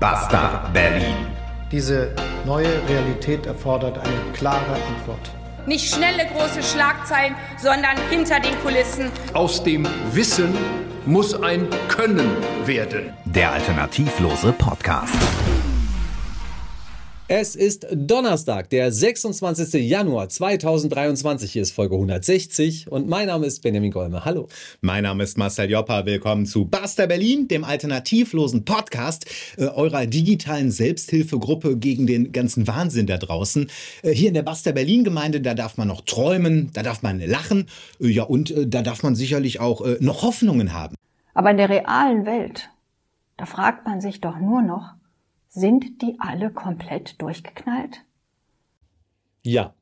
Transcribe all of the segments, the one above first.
Basta Berlin. Diese neue Realität erfordert eine klare Antwort. Nicht schnelle große Schlagzeilen, sondern hinter den Kulissen. Aus dem Wissen muss ein Können werden. Der alternativlose Podcast. Es ist Donnerstag, der 26. Januar 2023. Hier ist Folge 160 und mein Name ist Benjamin Golme. Hallo. Mein Name ist Marcel Joppa. Willkommen zu Basta Berlin, dem alternativlosen Podcast äh, eurer digitalen Selbsthilfegruppe gegen den ganzen Wahnsinn da draußen. Äh, hier in der Basta Berlin Gemeinde, da darf man noch träumen, da darf man lachen, äh, ja und äh, da darf man sicherlich auch äh, noch Hoffnungen haben. Aber in der realen Welt, da fragt man sich doch nur noch, sind die alle komplett durchgeknallt? Ja.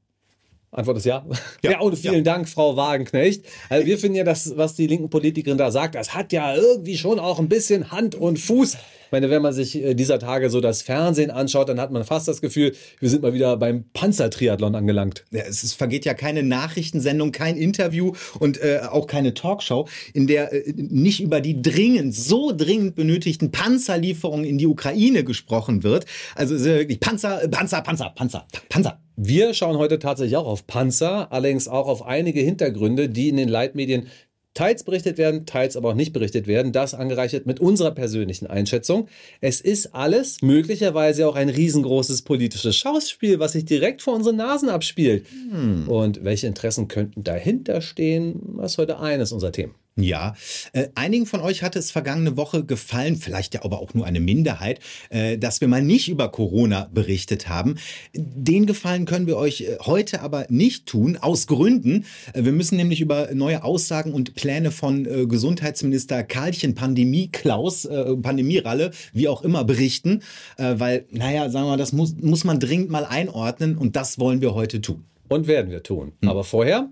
Antwort ist ja. Ja, ja und vielen ja. Dank, Frau Wagenknecht. Also wir finden ja, das, was die linken Politikerin da sagt, das hat ja irgendwie schon auch ein bisschen Hand und Fuß. Ich meine, wenn man sich äh, dieser Tage so das Fernsehen anschaut, dann hat man fast das Gefühl, wir sind mal wieder beim Panzertriathlon angelangt. Ja, es ist, vergeht ja keine Nachrichtensendung, kein Interview und äh, auch keine Talkshow, in der äh, nicht über die dringend, so dringend benötigten Panzerlieferungen in die Ukraine gesprochen wird. Also es ist wirklich Panzer, Panzer, Panzer, Panzer, Panzer. Wir schauen heute tatsächlich auch auf Panzer, allerdings auch auf einige Hintergründe, die in den Leitmedien teils berichtet werden, teils aber auch nicht berichtet werden. Das angereichert mit unserer persönlichen Einschätzung. Es ist alles möglicherweise auch ein riesengroßes politisches Schauspiel, was sich direkt vor unseren Nasen abspielt. Hm. Und welche Interessen könnten dahinter stehen? Das ist heute eines unserer Themen. Ja, äh, einigen von euch hatte es vergangene Woche gefallen, vielleicht ja aber auch nur eine Minderheit, äh, dass wir mal nicht über Corona berichtet haben. Den Gefallen können wir euch äh, heute aber nicht tun, aus Gründen. Äh, wir müssen nämlich über neue Aussagen und Pläne von äh, Gesundheitsminister Karlchen Pandemie Klaus, äh, Pandemieralle, wie auch immer berichten, äh, weil, naja, sagen wir mal, das muss, muss man dringend mal einordnen und das wollen wir heute tun. Und werden wir tun. Hm. Aber vorher?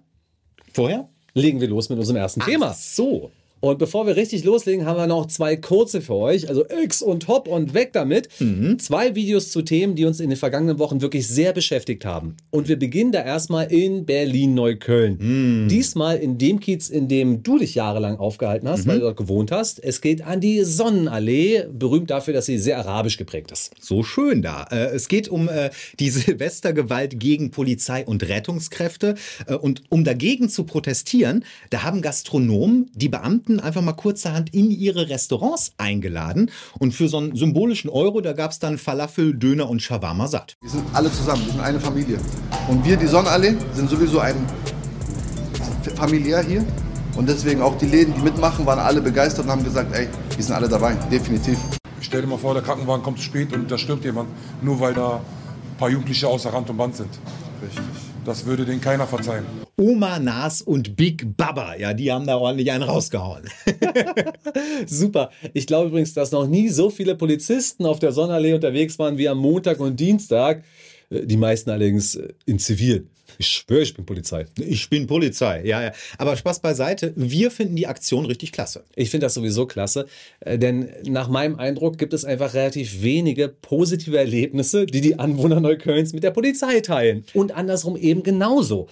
Vorher? Legen wir los mit unserem ersten Ach, Thema. So. Und bevor wir richtig loslegen, haben wir noch zwei kurze für euch. Also X und Hop und weg damit. Mhm. Zwei Videos zu Themen, die uns in den vergangenen Wochen wirklich sehr beschäftigt haben. Und wir beginnen da erstmal in Berlin-Neukölln. Mhm. Diesmal in dem Kiez, in dem du dich jahrelang aufgehalten hast, mhm. weil du dort gewohnt hast. Es geht an die Sonnenallee, berühmt dafür, dass sie sehr arabisch geprägt ist. So schön da. Äh, es geht um äh, die Silvestergewalt gegen Polizei und Rettungskräfte. Äh, und um dagegen zu protestieren, da haben Gastronomen die Beamten Kunden einfach mal kurzerhand in ihre Restaurants eingeladen. Und für so einen symbolischen Euro, da gab es dann Falafel, Döner und Shawarma satt. Wir sind alle zusammen, wir sind eine Familie. Und wir, die Sonnenallee, sind sowieso ein familiär hier. Und deswegen auch die Läden, die mitmachen, waren alle begeistert und haben gesagt, ey, wir sind alle dabei, definitiv. Stell dir mal vor, der Krankenwagen kommt zu spät und da stirbt jemand, nur weil da ein paar Jugendliche außer Rand und Band sind. Richtig. Das würde denen keiner verzeihen. Oma Nas und Big Baba, ja, die haben da ordentlich einen rausgehauen. Super. Ich glaube übrigens, dass noch nie so viele Polizisten auf der Sonnenallee unterwegs waren wie am Montag und Dienstag. Äh, die meisten allerdings äh, in Zivil. Ich schwöre, ich bin Polizei. Ich bin Polizei, ja, ja. Aber Spaß beiseite, wir finden die Aktion richtig klasse. Ich finde das sowieso klasse, äh, denn nach meinem Eindruck gibt es einfach relativ wenige positive Erlebnisse, die die Anwohner Neuköllns mit der Polizei teilen. Und andersrum eben genauso.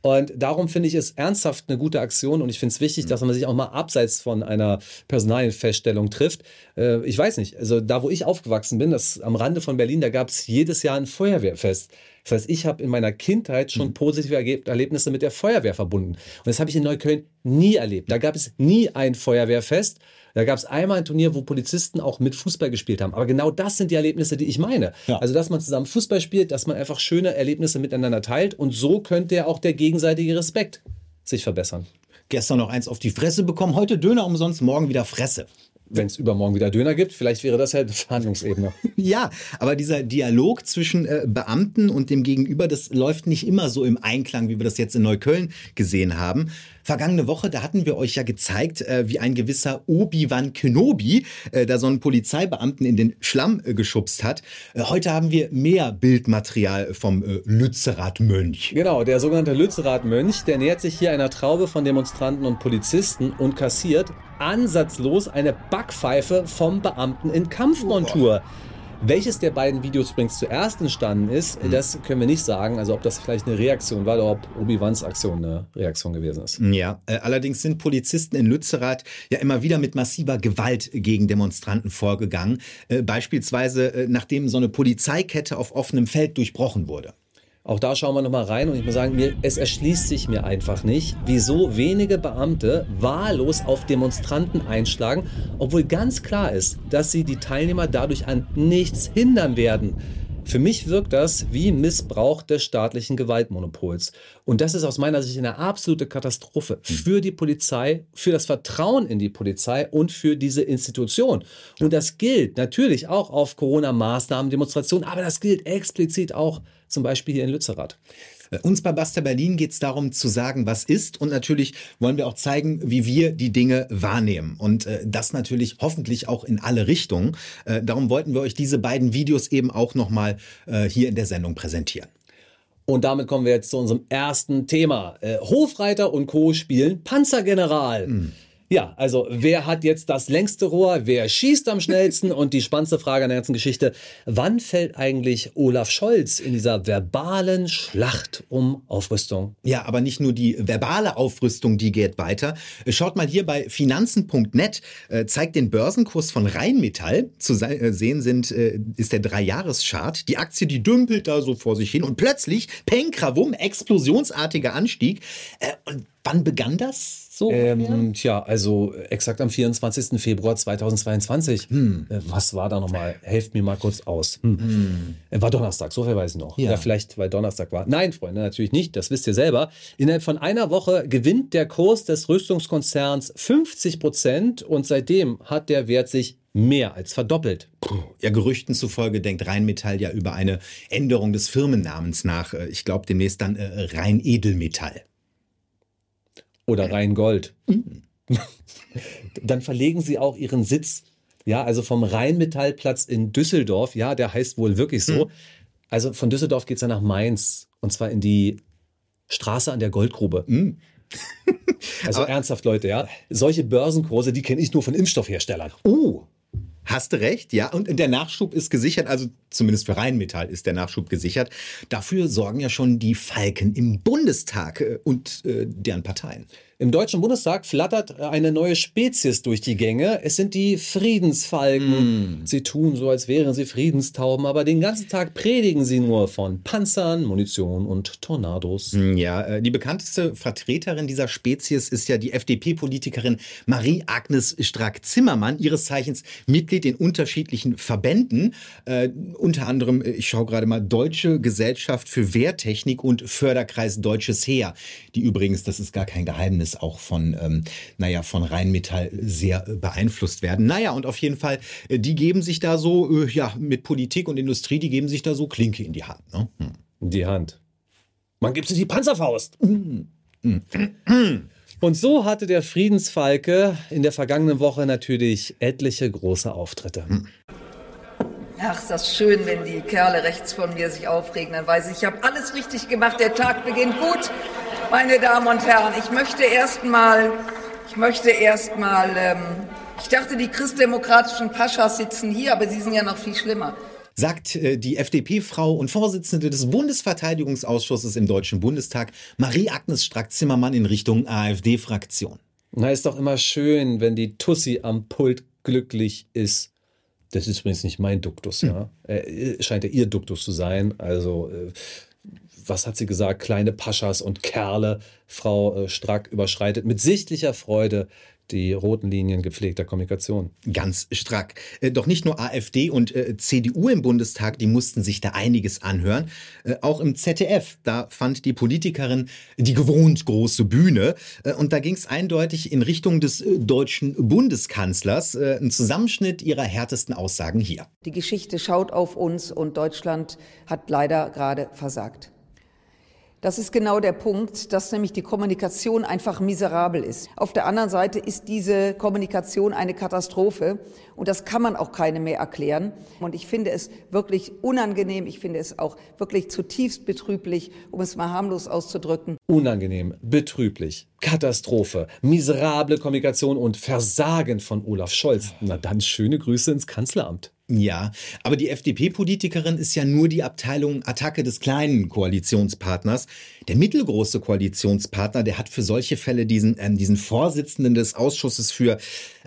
Und darum finde ich es ernsthaft eine gute Aktion und ich finde es wichtig, dass man sich auch mal abseits von einer Personalienfeststellung trifft. Äh, ich weiß nicht, also da, wo ich aufgewachsen bin, das am Rande von Berlin, da gab es jedes Jahr ein Feuerwehrfest. Das heißt, ich habe in meiner Kindheit schon mhm. positive Erlebnisse mit der Feuerwehr verbunden. Und das habe ich in Neukölln nie erlebt. Da gab es nie ein Feuerwehrfest. Da gab es einmal ein Turnier, wo Polizisten auch mit Fußball gespielt haben. Aber genau das sind die Erlebnisse, die ich meine. Ja. Also, dass man zusammen Fußball spielt, dass man einfach schöne Erlebnisse miteinander teilt. Und so könnte ja auch der gegenseitige Respekt sich verbessern. Gestern noch eins auf die Fresse bekommen, heute Döner umsonst, morgen wieder Fresse wenn es übermorgen wieder Döner gibt, vielleicht wäre das ja eine Verhandlungsebene. ja, aber dieser Dialog zwischen äh, Beamten und dem Gegenüber, das läuft nicht immer so im Einklang, wie wir das jetzt in Neukölln gesehen haben. Vergangene Woche, da hatten wir euch ja gezeigt, äh, wie ein gewisser Obi-Wan Kenobi äh, da so einen Polizeibeamten in den Schlamm äh, geschubst hat. Äh, heute haben wir mehr Bildmaterial vom äh, Lützerath-Mönch. Genau, der sogenannte Lützerath-Mönch, der nähert sich hier einer Traube von Demonstranten und Polizisten und kassiert ansatzlos eine Backpfeife vom Beamten in Kampfmontur. Welches der beiden Videos übrigens zuerst entstanden ist, Mhm. das können wir nicht sagen. Also ob das vielleicht eine Reaktion war oder ob Obi-Wans Aktion eine Reaktion gewesen ist. Ja, äh, allerdings sind Polizisten in Lützerath ja immer wieder mit massiver Gewalt gegen Demonstranten vorgegangen. Äh, beispielsweise, äh, nachdem so eine Polizeikette auf offenem Feld durchbrochen wurde. Auch da schauen wir nochmal rein und ich muss sagen, mir, es erschließt sich mir einfach nicht, wieso wenige Beamte wahllos auf Demonstranten einschlagen, obwohl ganz klar ist, dass sie die Teilnehmer dadurch an nichts hindern werden. Für mich wirkt das wie Missbrauch des staatlichen Gewaltmonopols. Und das ist aus meiner Sicht eine absolute Katastrophe für die Polizei, für das Vertrauen in die Polizei und für diese Institution. Und das gilt natürlich auch auf Corona-Maßnahmen, Demonstrationen, aber das gilt explizit auch zum Beispiel hier in Lützerath. Äh, Uns bei Basta Berlin geht es darum zu sagen, was ist. Und natürlich wollen wir auch zeigen, wie wir die Dinge wahrnehmen. Und äh, das natürlich hoffentlich auch in alle Richtungen. Äh, darum wollten wir euch diese beiden Videos eben auch nochmal äh, hier in der Sendung präsentieren. Und damit kommen wir jetzt zu unserem ersten Thema. Äh, Hofreiter und Co. spielen Panzergeneral. Ja, also wer hat jetzt das längste Rohr, wer schießt am schnellsten und die spannendste Frage an der ganzen Geschichte, wann fällt eigentlich Olaf Scholz in dieser verbalen Schlacht um Aufrüstung? Ja, aber nicht nur die verbale Aufrüstung, die geht weiter. Schaut mal hier bei finanzen.net, äh, zeigt den Börsenkurs von Rheinmetall. Zu äh, sehen sind, äh, ist der Dreijahreschart. Die Aktie, die dümpelt da so vor sich hin und plötzlich, peng, krawum, explosionsartiger Anstieg. Äh, und wann begann das so? Ähm, tja, also exakt am 24. Februar 2022. Hm. Äh, Was war da nochmal? Helft mir mal kurz aus. Hm. Äh, War Donnerstag, so viel weiß ich noch. Ja. Ja. vielleicht, weil Donnerstag war. Nein, Freunde, natürlich nicht. Das wisst ihr selber. Innerhalb von einer Woche gewinnt der Kurs des Rüstungskonzerns 50 Prozent und seitdem hat der Wert sich mehr als verdoppelt. Ja, Gerüchten zufolge denkt Rheinmetall ja über eine Änderung des Firmennamens nach. Äh, Ich glaube demnächst dann äh, Rhein Edelmetall. Oder Rheingold. Dann verlegen sie auch ihren Sitz. Ja, also vom Rheinmetallplatz in Düsseldorf. Ja, der heißt wohl wirklich so. Also von Düsseldorf geht es dann nach Mainz. Und zwar in die Straße an der Goldgrube. Also ernsthaft, Leute, ja. Solche Börsenkurse, die kenne ich nur von Impfstoffherstellern. Oh, hast du recht, ja. Und der Nachschub ist gesichert, also zumindest für Rheinmetall ist der Nachschub gesichert. Dafür sorgen ja schon die Falken im Bundestag äh, und äh, deren Parteien. Im Deutschen Bundestag flattert eine neue Spezies durch die Gänge. Es sind die Friedensfalken. Sie tun so, als wären sie Friedenstauben, aber den ganzen Tag predigen sie nur von Panzern, Munition und Tornados. Ja, äh, die bekannteste Vertreterin dieser Spezies ist ja die FDP-Politikerin Marie-Agnes Strack-Zimmermann, ihres Zeichens Mitglied in unterschiedlichen Verbänden, äh, unter anderem, äh, ich schaue gerade mal, Deutsche Gesellschaft für Wehrtechnik und Förderkreis Deutsches Heer, die übrigens, das ist gar kein Geheimnis, auch von, ähm, naja, von Rheinmetall sehr äh, beeinflusst werden. Naja, und auf jeden Fall, äh, die geben sich da so, äh, ja, mit Politik und Industrie, die geben sich da so Klinke in die Hand. Ne? Hm. Die Hand. Man gibt sie die Panzerfaust. Und so hatte der Friedensfalke in der vergangenen Woche natürlich etliche große Auftritte. Ach, ist das schön, wenn die Kerle rechts von mir sich aufregen. Dann weiß ich, ich habe alles richtig gemacht. Der Tag beginnt gut. Meine Damen und Herren, ich möchte erst mal, ich möchte erst mal, ähm, ich dachte, die christdemokratischen Paschas sitzen hier, aber sie sind ja noch viel schlimmer. sagt äh, die FDP-Frau und Vorsitzende des Bundesverteidigungsausschusses im Deutschen Bundestag, Marie-Agnes Strack-Zimmermann in Richtung AfD-Fraktion. Na, ist doch immer schön, wenn die Tussi am Pult glücklich ist. Das ist übrigens nicht mein Duktus, ja. Äh, scheint ja ihr Duktus zu sein. Also, äh, was hat sie gesagt? Kleine Paschas und Kerle. Frau äh, Strack überschreitet mit sichtlicher Freude die roten Linien gepflegter Kommunikation. Ganz strack. Äh, Doch nicht nur AfD und äh, CDU im Bundestag, die mussten sich da einiges anhören. Äh, Auch im ZDF, da fand die Politikerin die gewohnt große Bühne. Und da ging es eindeutig in Richtung des deutschen Bundeskanzlers. Ein Zusammenschnitt ihrer härtesten Aussagen hier. Die Geschichte schaut auf uns und Deutschland hat leider gerade versagt. Das ist genau der Punkt, dass nämlich die Kommunikation einfach miserabel ist. Auf der anderen Seite ist diese Kommunikation eine Katastrophe und das kann man auch keine mehr erklären. Und ich finde es wirklich unangenehm, ich finde es auch wirklich zutiefst betrüblich, um es mal harmlos auszudrücken. Unangenehm, betrüblich, Katastrophe, miserable Kommunikation und Versagen von Olaf Scholz. Na dann schöne Grüße ins Kanzleramt. Ja, aber die FDP-Politikerin ist ja nur die Abteilung Attacke des kleinen Koalitionspartners. Der mittelgroße Koalitionspartner, der hat für solche Fälle diesen, ähm, diesen Vorsitzenden des Ausschusses für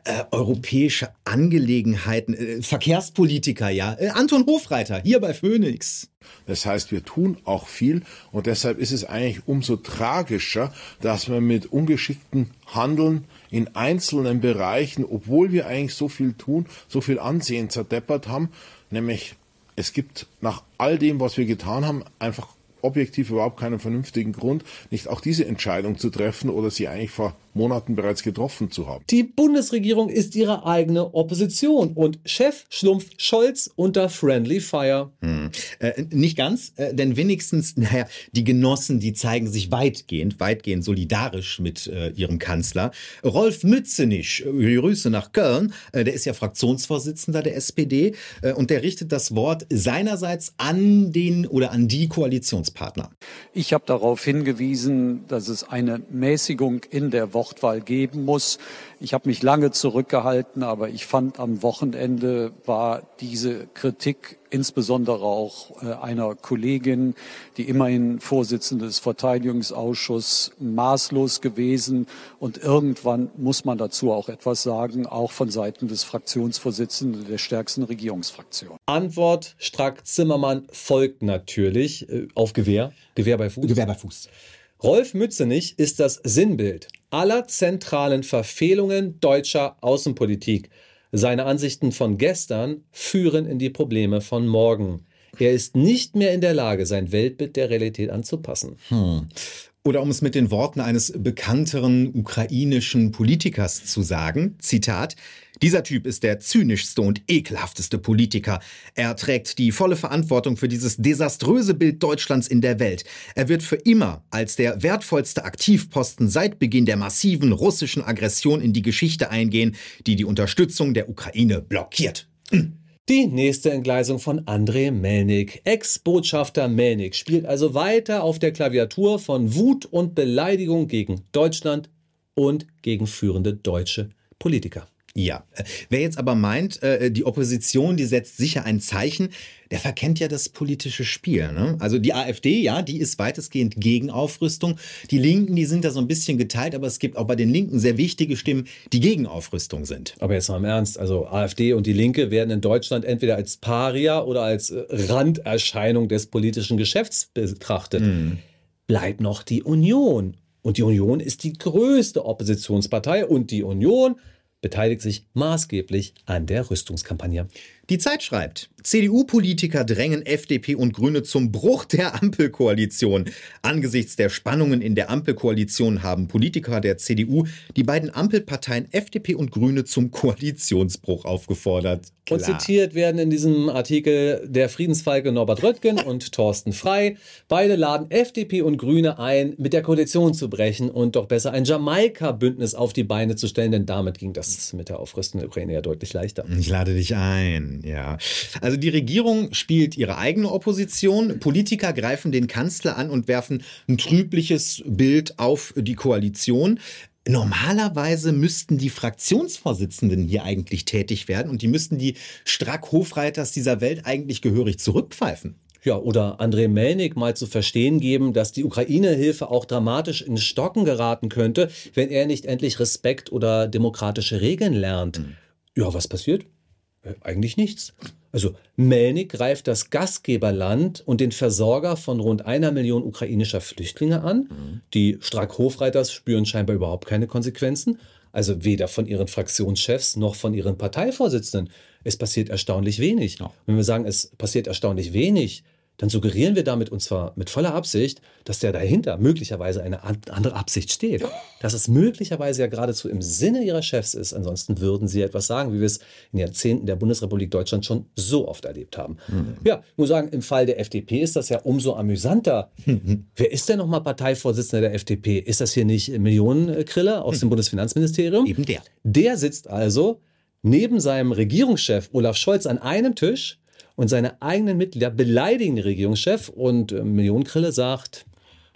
äh, europäische Angelegenheiten, äh, Verkehrspolitiker, ja, äh, Anton Hofreiter, hier bei Phoenix. Das heißt, wir tun auch viel und deshalb ist es eigentlich umso tragischer, dass man mit ungeschickten Handeln in einzelnen Bereichen, obwohl wir eigentlich so viel tun, so viel Ansehen zerdeppert haben, nämlich es gibt nach all dem, was wir getan haben, einfach objektiv überhaupt keinen vernünftigen Grund, nicht auch diese Entscheidung zu treffen oder sie eigentlich vor Monaten bereits getroffen zu haben. Die Bundesregierung ist ihre eigene Opposition und Chef schlumpft Scholz unter Friendly Fire. Hm. Äh, nicht ganz, äh, denn wenigstens, naja, die Genossen, die zeigen sich weitgehend, weitgehend solidarisch mit äh, ihrem Kanzler. Rolf Mützenich, äh, Grüße nach Köln, äh, der ist ja Fraktionsvorsitzender der SPD äh, und der richtet das Wort seinerseits an den oder an die Koalitionspartner. Ich habe darauf hingewiesen, dass es eine Mäßigung in der Woche Wortwahl geben muss. Ich habe mich lange zurückgehalten, aber ich fand am Wochenende war diese Kritik insbesondere auch äh, einer Kollegin, die immerhin Vorsitzende des Verteidigungsausschusses, maßlos gewesen. Und irgendwann muss man dazu auch etwas sagen, auch von Seiten des Fraktionsvorsitzenden der stärksten Regierungsfraktion. Antwort Strack-Zimmermann folgt natürlich äh, auf Gewehr. Gewehr bei Fuß. Gewehr bei Fuß. Rolf Mützenich ist das Sinnbild aller zentralen Verfehlungen deutscher Außenpolitik. Seine Ansichten von gestern führen in die Probleme von morgen. Er ist nicht mehr in der Lage, sein Weltbild der Realität anzupassen. Hm. Oder um es mit den Worten eines bekannteren ukrainischen Politikers zu sagen, Zitat, dieser Typ ist der zynischste und ekelhafteste Politiker. Er trägt die volle Verantwortung für dieses desaströse Bild Deutschlands in der Welt. Er wird für immer als der wertvollste Aktivposten seit Beginn der massiven russischen Aggression in die Geschichte eingehen, die die Unterstützung der Ukraine blockiert. Die nächste Entgleisung von André Melnik. Ex-Botschafter Melnik spielt also weiter auf der Klaviatur von Wut und Beleidigung gegen Deutschland und gegen führende deutsche Politiker. Ja, wer jetzt aber meint, äh, die Opposition, die setzt sicher ein Zeichen, der verkennt ja das politische Spiel. Ne? Also die AfD, ja, die ist weitestgehend gegen Aufrüstung. Die Linken, die sind da so ein bisschen geteilt, aber es gibt auch bei den Linken sehr wichtige Stimmen, die gegen Aufrüstung sind. Aber jetzt mal im Ernst, also AfD und die Linke werden in Deutschland entweder als Paria oder als äh, Randerscheinung des politischen Geschäfts betrachtet. Mhm. Bleibt noch die Union. Und die Union ist die größte Oppositionspartei und die Union beteiligt sich maßgeblich an der Rüstungskampagne. Die Zeit schreibt, CDU-Politiker drängen FDP und Grüne zum Bruch der Ampelkoalition. Angesichts der Spannungen in der Ampelkoalition haben Politiker der CDU die beiden Ampelparteien FDP und Grüne zum Koalitionsbruch aufgefordert. Klar. Und zitiert werden in diesem Artikel der Friedensfalke Norbert Röttgen und Thorsten Frei. Beide laden FDP und Grüne ein, mit der Koalition zu brechen und doch besser ein Jamaika-Bündnis auf die Beine zu stellen, denn damit ging das mit der Aufrüstung der Ukraine ja deutlich leichter. Ich lade dich ein ja. Also die Regierung spielt ihre eigene Opposition. Politiker greifen den Kanzler an und werfen ein trübliches Bild auf die Koalition. Normalerweise müssten die Fraktionsvorsitzenden hier eigentlich tätig werden und die müssten die Strack-Hofreiters dieser Welt eigentlich gehörig zurückpfeifen. Ja, oder André Melnik mal zu verstehen geben, dass die Ukraine-Hilfe auch dramatisch in Stocken geraten könnte, wenn er nicht endlich Respekt oder demokratische Regeln lernt. Mhm. Ja, was passiert? Äh, eigentlich nichts. Also Melnik greift das Gastgeberland und den Versorger von rund einer Million ukrainischer Flüchtlinge an. Mhm. Die Strack-Hofreiters spüren scheinbar überhaupt keine Konsequenzen. Also weder von ihren Fraktionschefs noch von ihren Parteivorsitzenden. Es passiert erstaunlich wenig. Ja. Wenn wir sagen, es passiert erstaunlich wenig, dann suggerieren wir damit, und zwar mit voller Absicht, dass der dahinter möglicherweise eine andere Absicht steht. Dass es möglicherweise ja geradezu im Sinne ihrer Chefs ist. Ansonsten würden sie etwas sagen, wie wir es in Jahrzehnten der Bundesrepublik Deutschland schon so oft erlebt haben. Mhm. Ja, ich muss sagen, im Fall der FDP ist das ja umso amüsanter. Mhm. Wer ist denn nochmal Parteivorsitzender der FDP? Ist das hier nicht Millionenkriller aus mhm. dem Bundesfinanzministerium? Eben der. Der sitzt also neben seinem Regierungschef Olaf Scholz an einem Tisch und seine eigenen Mitglieder beleidigen den Regierungschef und äh, Millionenkrille sagt,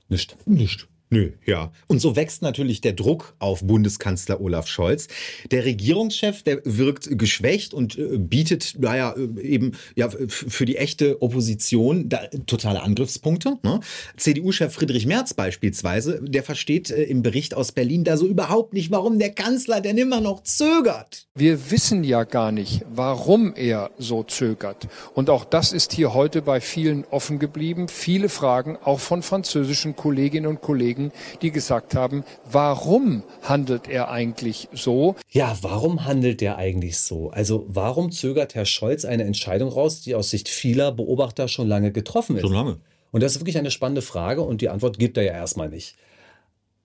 nicht. Nicht. Nö, ja. Und so wächst natürlich der Druck auf Bundeskanzler Olaf Scholz. Der Regierungschef, der wirkt geschwächt und äh, bietet, naja, äh, eben ja, für die echte Opposition da, totale Angriffspunkte. Ne? CDU-Chef Friedrich Merz beispielsweise, der versteht äh, im Bericht aus Berlin da so überhaupt nicht, warum der Kanzler denn immer noch zögert. Wir wissen ja gar nicht, warum er so zögert. Und auch das ist hier heute bei vielen offen geblieben. Viele Fragen, auch von französischen Kolleginnen und Kollegen, die gesagt haben, warum handelt er eigentlich so? Ja, warum handelt er eigentlich so? Also warum zögert Herr Scholz eine Entscheidung raus, die aus Sicht vieler Beobachter schon lange getroffen ist? Schon lange. Und das ist wirklich eine spannende Frage und die Antwort gibt er ja erstmal nicht.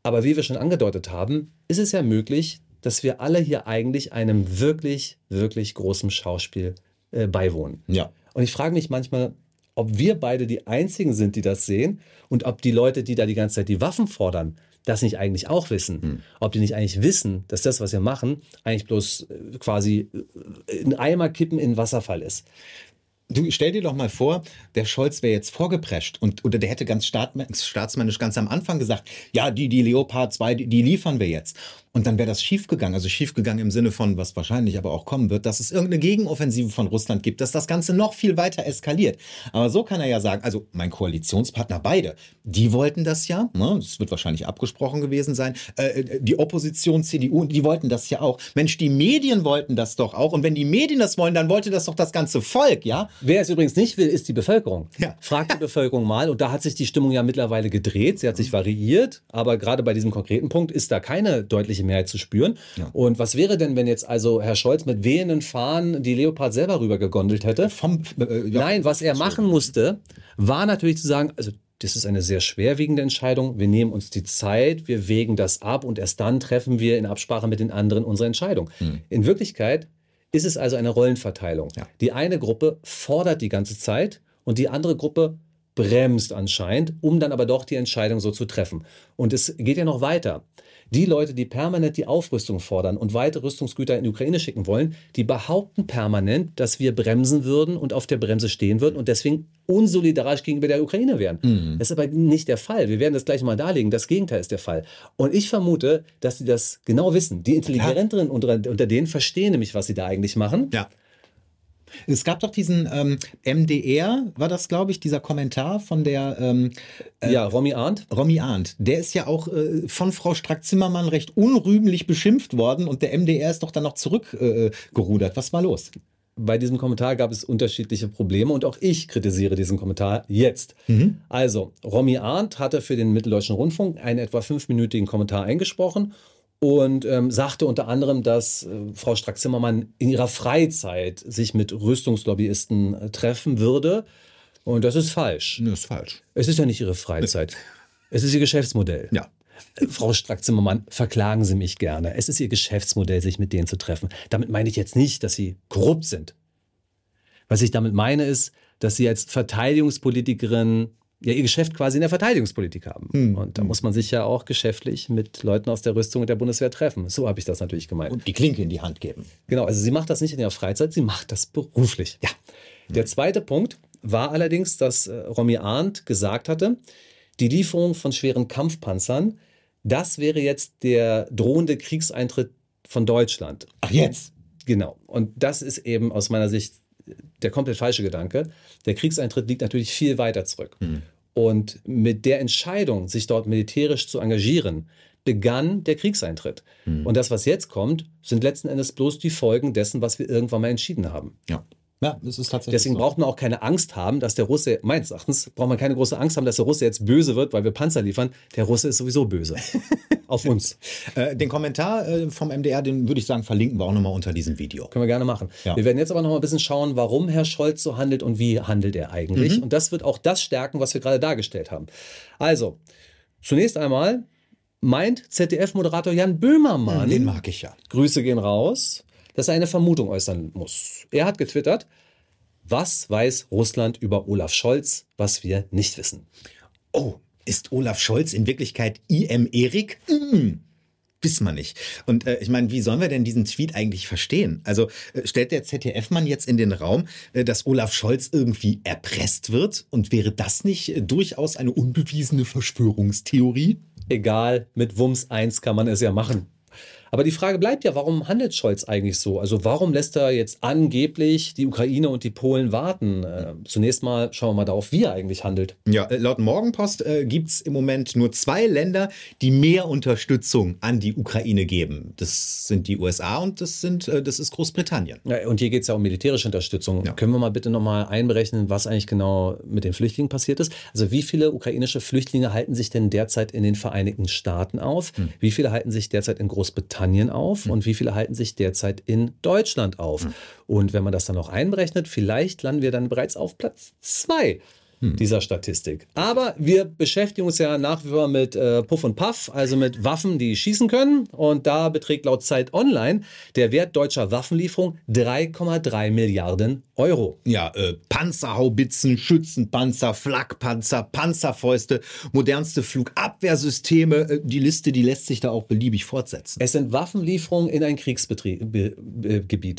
Aber wie wir schon angedeutet haben, ist es ja möglich, dass wir alle hier eigentlich einem wirklich, wirklich großen Schauspiel äh, beiwohnen. Ja. Und ich frage mich manchmal, ob wir beide die Einzigen sind, die das sehen und ob die Leute, die da die ganze Zeit die Waffen fordern, das nicht eigentlich auch wissen. Hm. Ob die nicht eigentlich wissen, dass das, was wir machen, eigentlich bloß äh, quasi ein Eimer kippen in Wasserfall ist. Du stell dir doch mal vor, der Scholz wäre jetzt vorgeprescht und oder der hätte ganz staatsmännisch ganz am Anfang gesagt, ja, die die Leopard 2, die, die liefern wir jetzt. Und dann wäre das schiefgegangen, also schiefgegangen im Sinne von, was wahrscheinlich aber auch kommen wird, dass es irgendeine Gegenoffensive von Russland gibt, dass das Ganze noch viel weiter eskaliert. Aber so kann er ja sagen, also mein Koalitionspartner beide, die wollten das ja, ne, das wird wahrscheinlich abgesprochen gewesen sein, äh, die Opposition CDU, die wollten das ja auch. Mensch, die Medien wollten das doch auch. Und wenn die Medien das wollen, dann wollte das doch das ganze Volk, ja? Wer es übrigens nicht will, ist die Bevölkerung. Ja. Fragt die Bevölkerung mal. Und da hat sich die Stimmung ja mittlerweile gedreht. Sie hat sich variiert. Aber gerade bei diesem konkreten Punkt ist da keine deutliche Mehrheit zu spüren. Ja. Und was wäre denn, wenn jetzt also Herr Scholz mit wehenden Fahnen die Leopard selber rübergegondelt hätte? Vom, äh, ja. Nein, was er machen musste, war natürlich zu sagen, also das ist eine sehr schwerwiegende Entscheidung. Wir nehmen uns die Zeit, wir wägen das ab und erst dann treffen wir in Absprache mit den anderen unsere Entscheidung. Hm. In Wirklichkeit ist es also eine Rollenverteilung. Ja. Die eine Gruppe fordert die ganze Zeit und die andere Gruppe bremst anscheinend, um dann aber doch die Entscheidung so zu treffen. Und es geht ja noch weiter. Die Leute, die permanent die Aufrüstung fordern und weitere Rüstungsgüter in die Ukraine schicken wollen, die behaupten permanent, dass wir bremsen würden und auf der Bremse stehen würden und deswegen unsolidarisch gegenüber der Ukraine wären. Mhm. Das ist aber nicht der Fall. Wir werden das gleich mal darlegen. Das Gegenteil ist der Fall. Und ich vermute, dass sie das genau wissen. Die Intelligenteren unter, unter denen verstehen nämlich, was sie da eigentlich machen. Ja. Es gab doch diesen ähm, MDR, war das, glaube ich, dieser Kommentar von der ähm, äh, Ja, Romy Arndt. Romy Arndt. Der ist ja auch äh, von Frau Strack-Zimmermann recht unrühmlich beschimpft worden und der MDR ist doch dann noch zurückgerudert. Äh, Was war los? bei diesem Kommentar gab es unterschiedliche Probleme und auch ich kritisiere diesen Kommentar jetzt. Mhm. Also, Romy Arndt hatte für den Mitteldeutschen Rundfunk einen etwa fünfminütigen Kommentar eingesprochen und ähm, sagte unter anderem, dass äh, Frau Strack-Zimmermann in ihrer Freizeit sich mit Rüstungslobbyisten äh, treffen würde. Und das ist falsch. Das ist falsch. Es ist ja nicht ihre Freizeit. es ist ihr Geschäftsmodell. Ja. Äh, Frau Strack-Zimmermann, verklagen Sie mich gerne. Es ist Ihr Geschäftsmodell, sich mit denen zu treffen. Damit meine ich jetzt nicht, dass Sie korrupt sind. Was ich damit meine, ist, dass Sie als Verteidigungspolitikerin ja ihr Geschäft quasi in der Verteidigungspolitik haben. Hm. Und da muss man sich ja auch geschäftlich mit Leuten aus der Rüstung und der Bundeswehr treffen. So habe ich das natürlich gemeint. Und die Klinke in die Hand geben. Genau, also sie macht das nicht in ihrer Freizeit, sie macht das beruflich. Ja. Der zweite Punkt war allerdings, dass äh, Romy Arndt gesagt hatte, die Lieferung von schweren Kampfpanzern, das wäre jetzt der drohende Kriegseintritt von Deutschland. Ach jetzt? Genau. Und das ist eben aus meiner Sicht der komplett falsche Gedanke. Der Kriegseintritt liegt natürlich viel weiter zurück. Mhm. Und mit der Entscheidung, sich dort militärisch zu engagieren, begann der Kriegseintritt. Mhm. Und das, was jetzt kommt, sind letzten Endes bloß die Folgen dessen, was wir irgendwann mal entschieden haben. Ja. Ja, das ist tatsächlich. Deswegen so. braucht man auch keine Angst haben, dass der Russe, meines Erachtens, braucht man keine große Angst haben, dass der Russe jetzt böse wird, weil wir Panzer liefern. Der Russe ist sowieso böse. Auf uns. Äh, den Kommentar äh, vom MDR, den würde ich sagen, verlinken wir auch nochmal unter diesem Video. Können wir gerne machen. Ja. Wir werden jetzt aber noch mal ein bisschen schauen, warum Herr Scholz so handelt und wie handelt er eigentlich. Mhm. Und das wird auch das stärken, was wir gerade dargestellt haben. Also, zunächst einmal meint ZDF-Moderator Jan Böhmermann. Den mag ich ja. Grüße gehen raus dass er eine Vermutung äußern muss. Er hat getwittert, was weiß Russland über Olaf Scholz, was wir nicht wissen? Oh, ist Olaf Scholz in Wirklichkeit IM Erik? Mm. Wissen wir nicht. Und äh, ich meine, wie sollen wir denn diesen Tweet eigentlich verstehen? Also äh, stellt der ZDF-Mann jetzt in den Raum, äh, dass Olaf Scholz irgendwie erpresst wird? Und wäre das nicht äh, durchaus eine unbewiesene Verschwörungstheorie? egal, mit Wumms 1 kann man es ja machen. Aber die Frage bleibt ja, warum handelt Scholz eigentlich so? Also warum lässt er jetzt angeblich die Ukraine und die Polen warten? Äh, zunächst mal schauen wir mal darauf, wie er eigentlich handelt. Ja, äh, laut Morgenpost äh, gibt es im Moment nur zwei Länder, die mehr Unterstützung an die Ukraine geben. Das sind die USA und das, sind, äh, das ist Großbritannien. Ja, und hier geht es ja um militärische Unterstützung. Ja. Können wir mal bitte nochmal einberechnen, was eigentlich genau mit den Flüchtlingen passiert ist? Also wie viele ukrainische Flüchtlinge halten sich denn derzeit in den Vereinigten Staaten auf? Hm. Wie viele halten sich derzeit in Großbritannien auf mhm. und wie viele halten sich derzeit in Deutschland auf. Mhm. Und wenn man das dann noch einberechnet, vielleicht landen wir dann bereits auf Platz zwei hm. dieser Statistik. Aber wir beschäftigen uns ja nach wie vor mit äh, Puff und Puff, also mit Waffen, die schießen können. Und da beträgt laut Zeit Online der Wert deutscher Waffenlieferung 3,3 Milliarden Euro. Ja, äh, Panzerhaubitzen, Schützenpanzer, Flakpanzer, Panzerfäuste, modernste Flugabwehrsysteme. Äh, die Liste, die lässt sich da auch beliebig fortsetzen. Es sind Waffenlieferungen in ein Kriegsgebiet.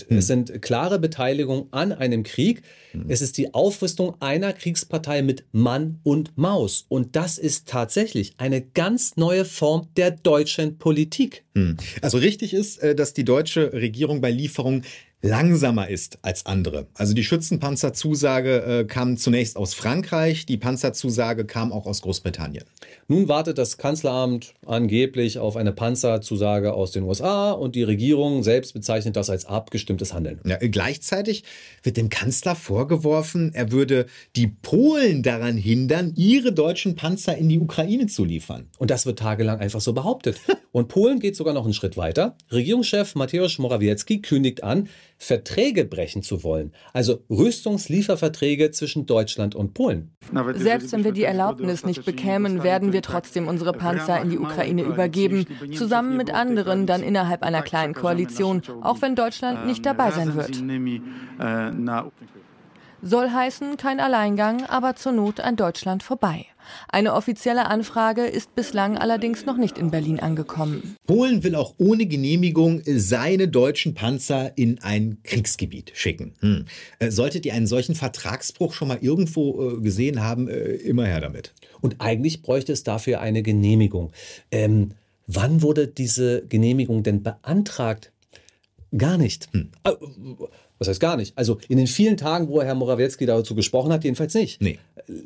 Hm. Es sind klare Beteiligungen an einem Krieg. Hm. Es ist die Aufrüstung einer Kriegspartei Partei mit Mann und Maus. Und das ist tatsächlich eine ganz neue Form der deutschen Politik. Hm. Also richtig ist, äh, dass die deutsche Regierung bei Lieferungen langsamer ist als andere. Also die Schützenpanzerzusage äh, kam zunächst aus Frankreich, die Panzerzusage kam auch aus Großbritannien. Nun wartet das Kanzleramt angeblich auf eine Panzerzusage aus den USA und die Regierung selbst bezeichnet das als abgestimmtes Handeln. Ja, gleichzeitig wird dem Kanzler vorgeworfen, er würde die Polen daran hindern, ihre deutschen Panzer in die Ukraine zu liefern. Und das wird tagelang einfach so behauptet. Und Polen geht sogar noch einen Schritt weiter. Regierungschef Mateusz Morawiecki kündigt an, Verträge brechen zu wollen, also Rüstungslieferverträge zwischen Deutschland und Polen. Selbst wenn wir die Erlaubnis nicht bekämen, werden wir trotzdem unsere Panzer in die Ukraine übergeben, zusammen mit anderen dann innerhalb einer kleinen Koalition, auch wenn Deutschland nicht dabei sein wird. Soll heißen, kein Alleingang, aber zur Not an Deutschland vorbei. Eine offizielle Anfrage ist bislang allerdings noch nicht in Berlin angekommen. Polen will auch ohne Genehmigung seine deutschen Panzer in ein Kriegsgebiet schicken. Hm. Äh, solltet ihr einen solchen Vertragsbruch schon mal irgendwo äh, gesehen haben, äh, immer her damit. Und eigentlich bräuchte es dafür eine Genehmigung. Ähm, wann wurde diese Genehmigung denn beantragt? Gar nicht. Hm. Was heißt gar nicht? Also in den vielen Tagen, wo Herr Morawiecki dazu gesprochen hat, jedenfalls nicht. Nee.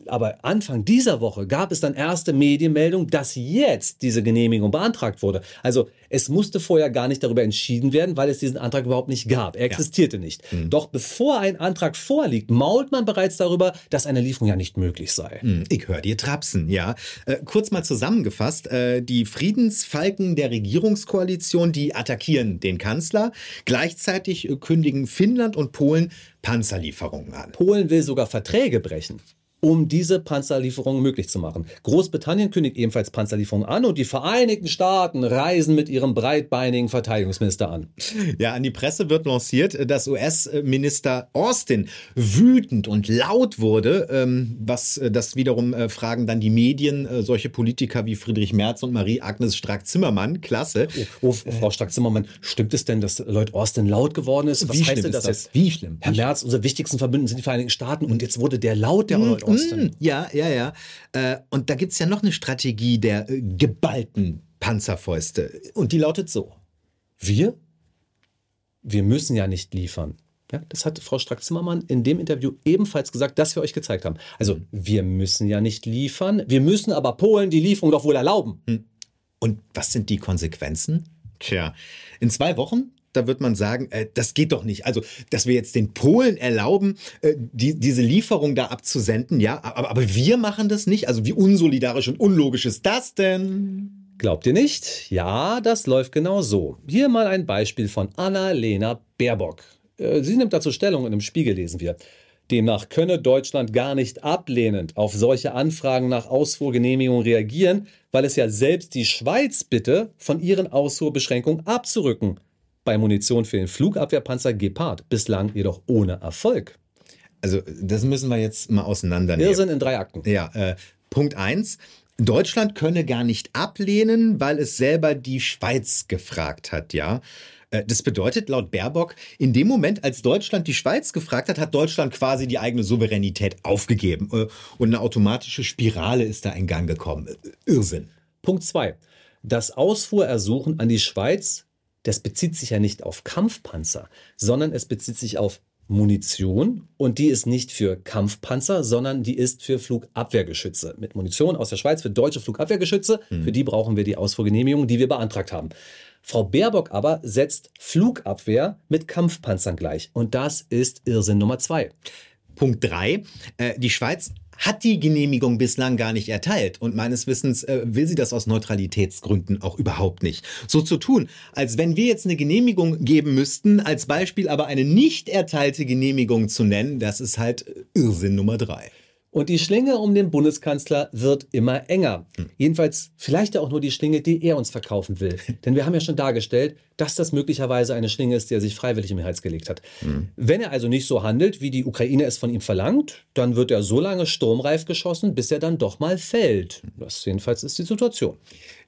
Aber Anfang dieser Woche gab es dann erste Medienmeldungen, dass jetzt diese Genehmigung beantragt wurde. Also es musste vorher gar nicht darüber entschieden werden, weil es diesen Antrag überhaupt nicht gab. Er existierte ja. nicht. Mhm. Doch bevor ein Antrag vorliegt, mault man bereits darüber, dass eine Lieferung ja nicht möglich sei. Mhm. Ich höre dir trapsen, ja. Äh, kurz mal zusammengefasst, äh, die Friedensfalken der Regierungskoalition, die attackieren den Kanzler. Gleichzeitig äh, kündigen Finnland und Polen Panzerlieferungen an. Polen will sogar Verträge brechen um diese Panzerlieferungen möglich zu machen. Großbritannien kündigt ebenfalls Panzerlieferungen an und die Vereinigten Staaten reisen mit ihrem breitbeinigen Verteidigungsminister an. Ja, an die Presse wird lanciert, dass US-Minister Austin wütend und laut wurde, ähm, was äh, das wiederum äh, fragen dann die Medien, äh, solche Politiker wie Friedrich Merz und Marie-Agnes Strack-Zimmermann. Klasse. Oh, oh, Frau Strack-Zimmermann, stimmt es denn, dass Lloyd Austin laut geworden ist? Was wie heißt denn das, das jetzt? Wie schlimm? Herr Merz, unsere wichtigsten Verbündeten sind die Vereinigten Staaten und jetzt wurde der laut, der Lloyd Austin. Osten. Ja, ja, ja. Äh, und da gibt es ja noch eine Strategie der äh, geballten Panzerfäuste. Und die lautet so. Wir? Wir müssen ja nicht liefern. Ja, das hat Frau Strack-Zimmermann in dem Interview ebenfalls gesagt, das wir euch gezeigt haben. Also, wir müssen ja nicht liefern, wir müssen aber Polen die Lieferung doch wohl erlauben. Hm. Und was sind die Konsequenzen? Tja, in zwei Wochen da wird man sagen, äh, das geht doch nicht. Also, dass wir jetzt den Polen erlauben, äh, die, diese Lieferung da abzusenden, ja, aber, aber wir machen das nicht. Also, wie unsolidarisch und unlogisch ist das denn? Glaubt ihr nicht? Ja, das läuft genau so. Hier mal ein Beispiel von Anna-Lena Baerbock. Äh, sie nimmt dazu Stellung und im Spiegel lesen wir. Demnach könne Deutschland gar nicht ablehnend auf solche Anfragen nach Ausfuhrgenehmigung reagieren, weil es ja selbst die Schweiz bitte, von ihren Ausfuhrbeschränkungen abzurücken bei Munition für den Flugabwehrpanzer Gepard, bislang jedoch ohne Erfolg. Also das müssen wir jetzt mal auseinandernehmen. Wir sind in drei Akten. Ja, äh, Punkt 1. Deutschland könne gar nicht ablehnen, weil es selber die Schweiz gefragt hat, ja. Äh, das bedeutet laut Baerbock, in dem Moment, als Deutschland die Schweiz gefragt hat, hat Deutschland quasi die eigene Souveränität aufgegeben. Äh, und eine automatische Spirale ist da in Gang gekommen. Irrsinn. Punkt zwei: Das Ausfuhrersuchen an die Schweiz, das bezieht sich ja nicht auf Kampfpanzer, sondern es bezieht sich auf Munition und die ist nicht für Kampfpanzer, sondern die ist für Flugabwehrgeschütze. Mit Munition aus der Schweiz für deutsche Flugabwehrgeschütze, mhm. für die brauchen wir die Ausfuhrgenehmigung, die wir beantragt haben. Frau Baerbock aber setzt Flugabwehr mit Kampfpanzern gleich. Und das ist Irrsinn Nummer zwei. Punkt drei: äh, Die Schweiz hat die Genehmigung bislang gar nicht erteilt und meines Wissens äh, will sie das aus Neutralitätsgründen auch überhaupt nicht. So zu tun, als wenn wir jetzt eine Genehmigung geben müssten, als Beispiel aber eine nicht erteilte Genehmigung zu nennen, das ist halt Irrsinn Nummer drei. Und die Schlinge um den Bundeskanzler wird immer enger. Hm. Jedenfalls vielleicht auch nur die Schlinge, die er uns verkaufen will. Denn wir haben ja schon dargestellt, dass das möglicherweise eine Schlinge ist, die er sich freiwillig im Hals gelegt hat. Mhm. Wenn er also nicht so handelt, wie die Ukraine es von ihm verlangt, dann wird er so lange sturmreif geschossen, bis er dann doch mal fällt. Das jedenfalls ist die Situation.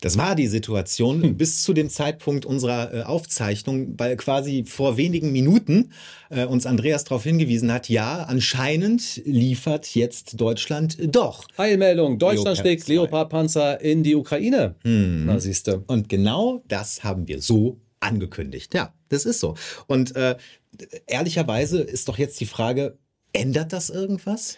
Das war die Situation hm. bis zu dem Zeitpunkt unserer äh, Aufzeichnung, weil quasi vor wenigen Minuten äh, uns Andreas darauf hingewiesen hat, ja, anscheinend liefert jetzt Deutschland doch. Eilmeldung, Deutschland schlägt Leopardpanzer in die Ukraine. Hm. Na siehste. Und genau das haben wir so angekündigt. Ja, das ist so. Und äh, ehrlicherweise ist doch jetzt die Frage, ändert das irgendwas?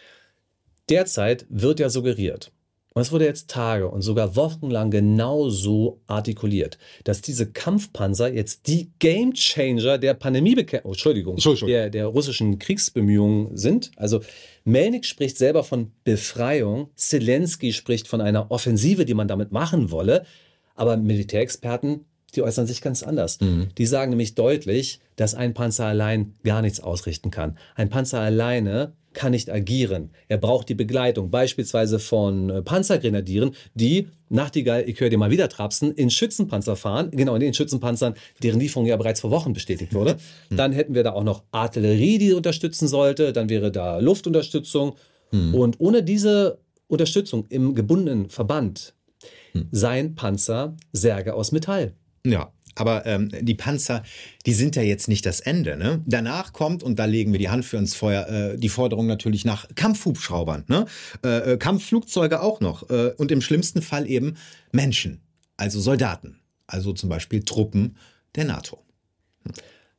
Derzeit wird ja suggeriert, und es wurde jetzt Tage und sogar wochenlang genau so artikuliert, dass diese Kampfpanzer jetzt die Gamechanger der Pandemiebekämpfung, oh, Entschuldigung, Entschuldigung. Der, der russischen Kriegsbemühungen sind. Also Melnik spricht selber von Befreiung, Zelensky spricht von einer Offensive, die man damit machen wolle, aber Militärexperten die äußern sich ganz anders. Mhm. Die sagen nämlich deutlich, dass ein Panzer allein gar nichts ausrichten kann. Ein Panzer alleine kann nicht agieren. Er braucht die Begleitung, beispielsweise von äh, Panzergrenadieren, die, Nachtigall, ich höre dir mal wieder trapsen, in Schützenpanzer fahren, genau in den Schützenpanzern, deren Lieferung ja bereits vor Wochen bestätigt wurde. Mhm. Dann hätten wir da auch noch Artillerie, die unterstützen sollte, dann wäre da Luftunterstützung. Mhm. Und ohne diese Unterstützung im gebundenen Verband hm. sein Panzer Särge aus Metall. Ja, aber ähm, die Panzer, die sind ja jetzt nicht das Ende. Ne? Danach kommt, und da legen wir die Hand für ins Feuer, äh, die Forderung natürlich nach Kampfhubschraubern, ne? äh, äh Kampfflugzeuge auch noch äh, und im schlimmsten Fall eben Menschen, also Soldaten, also zum Beispiel Truppen der NATO. Hm.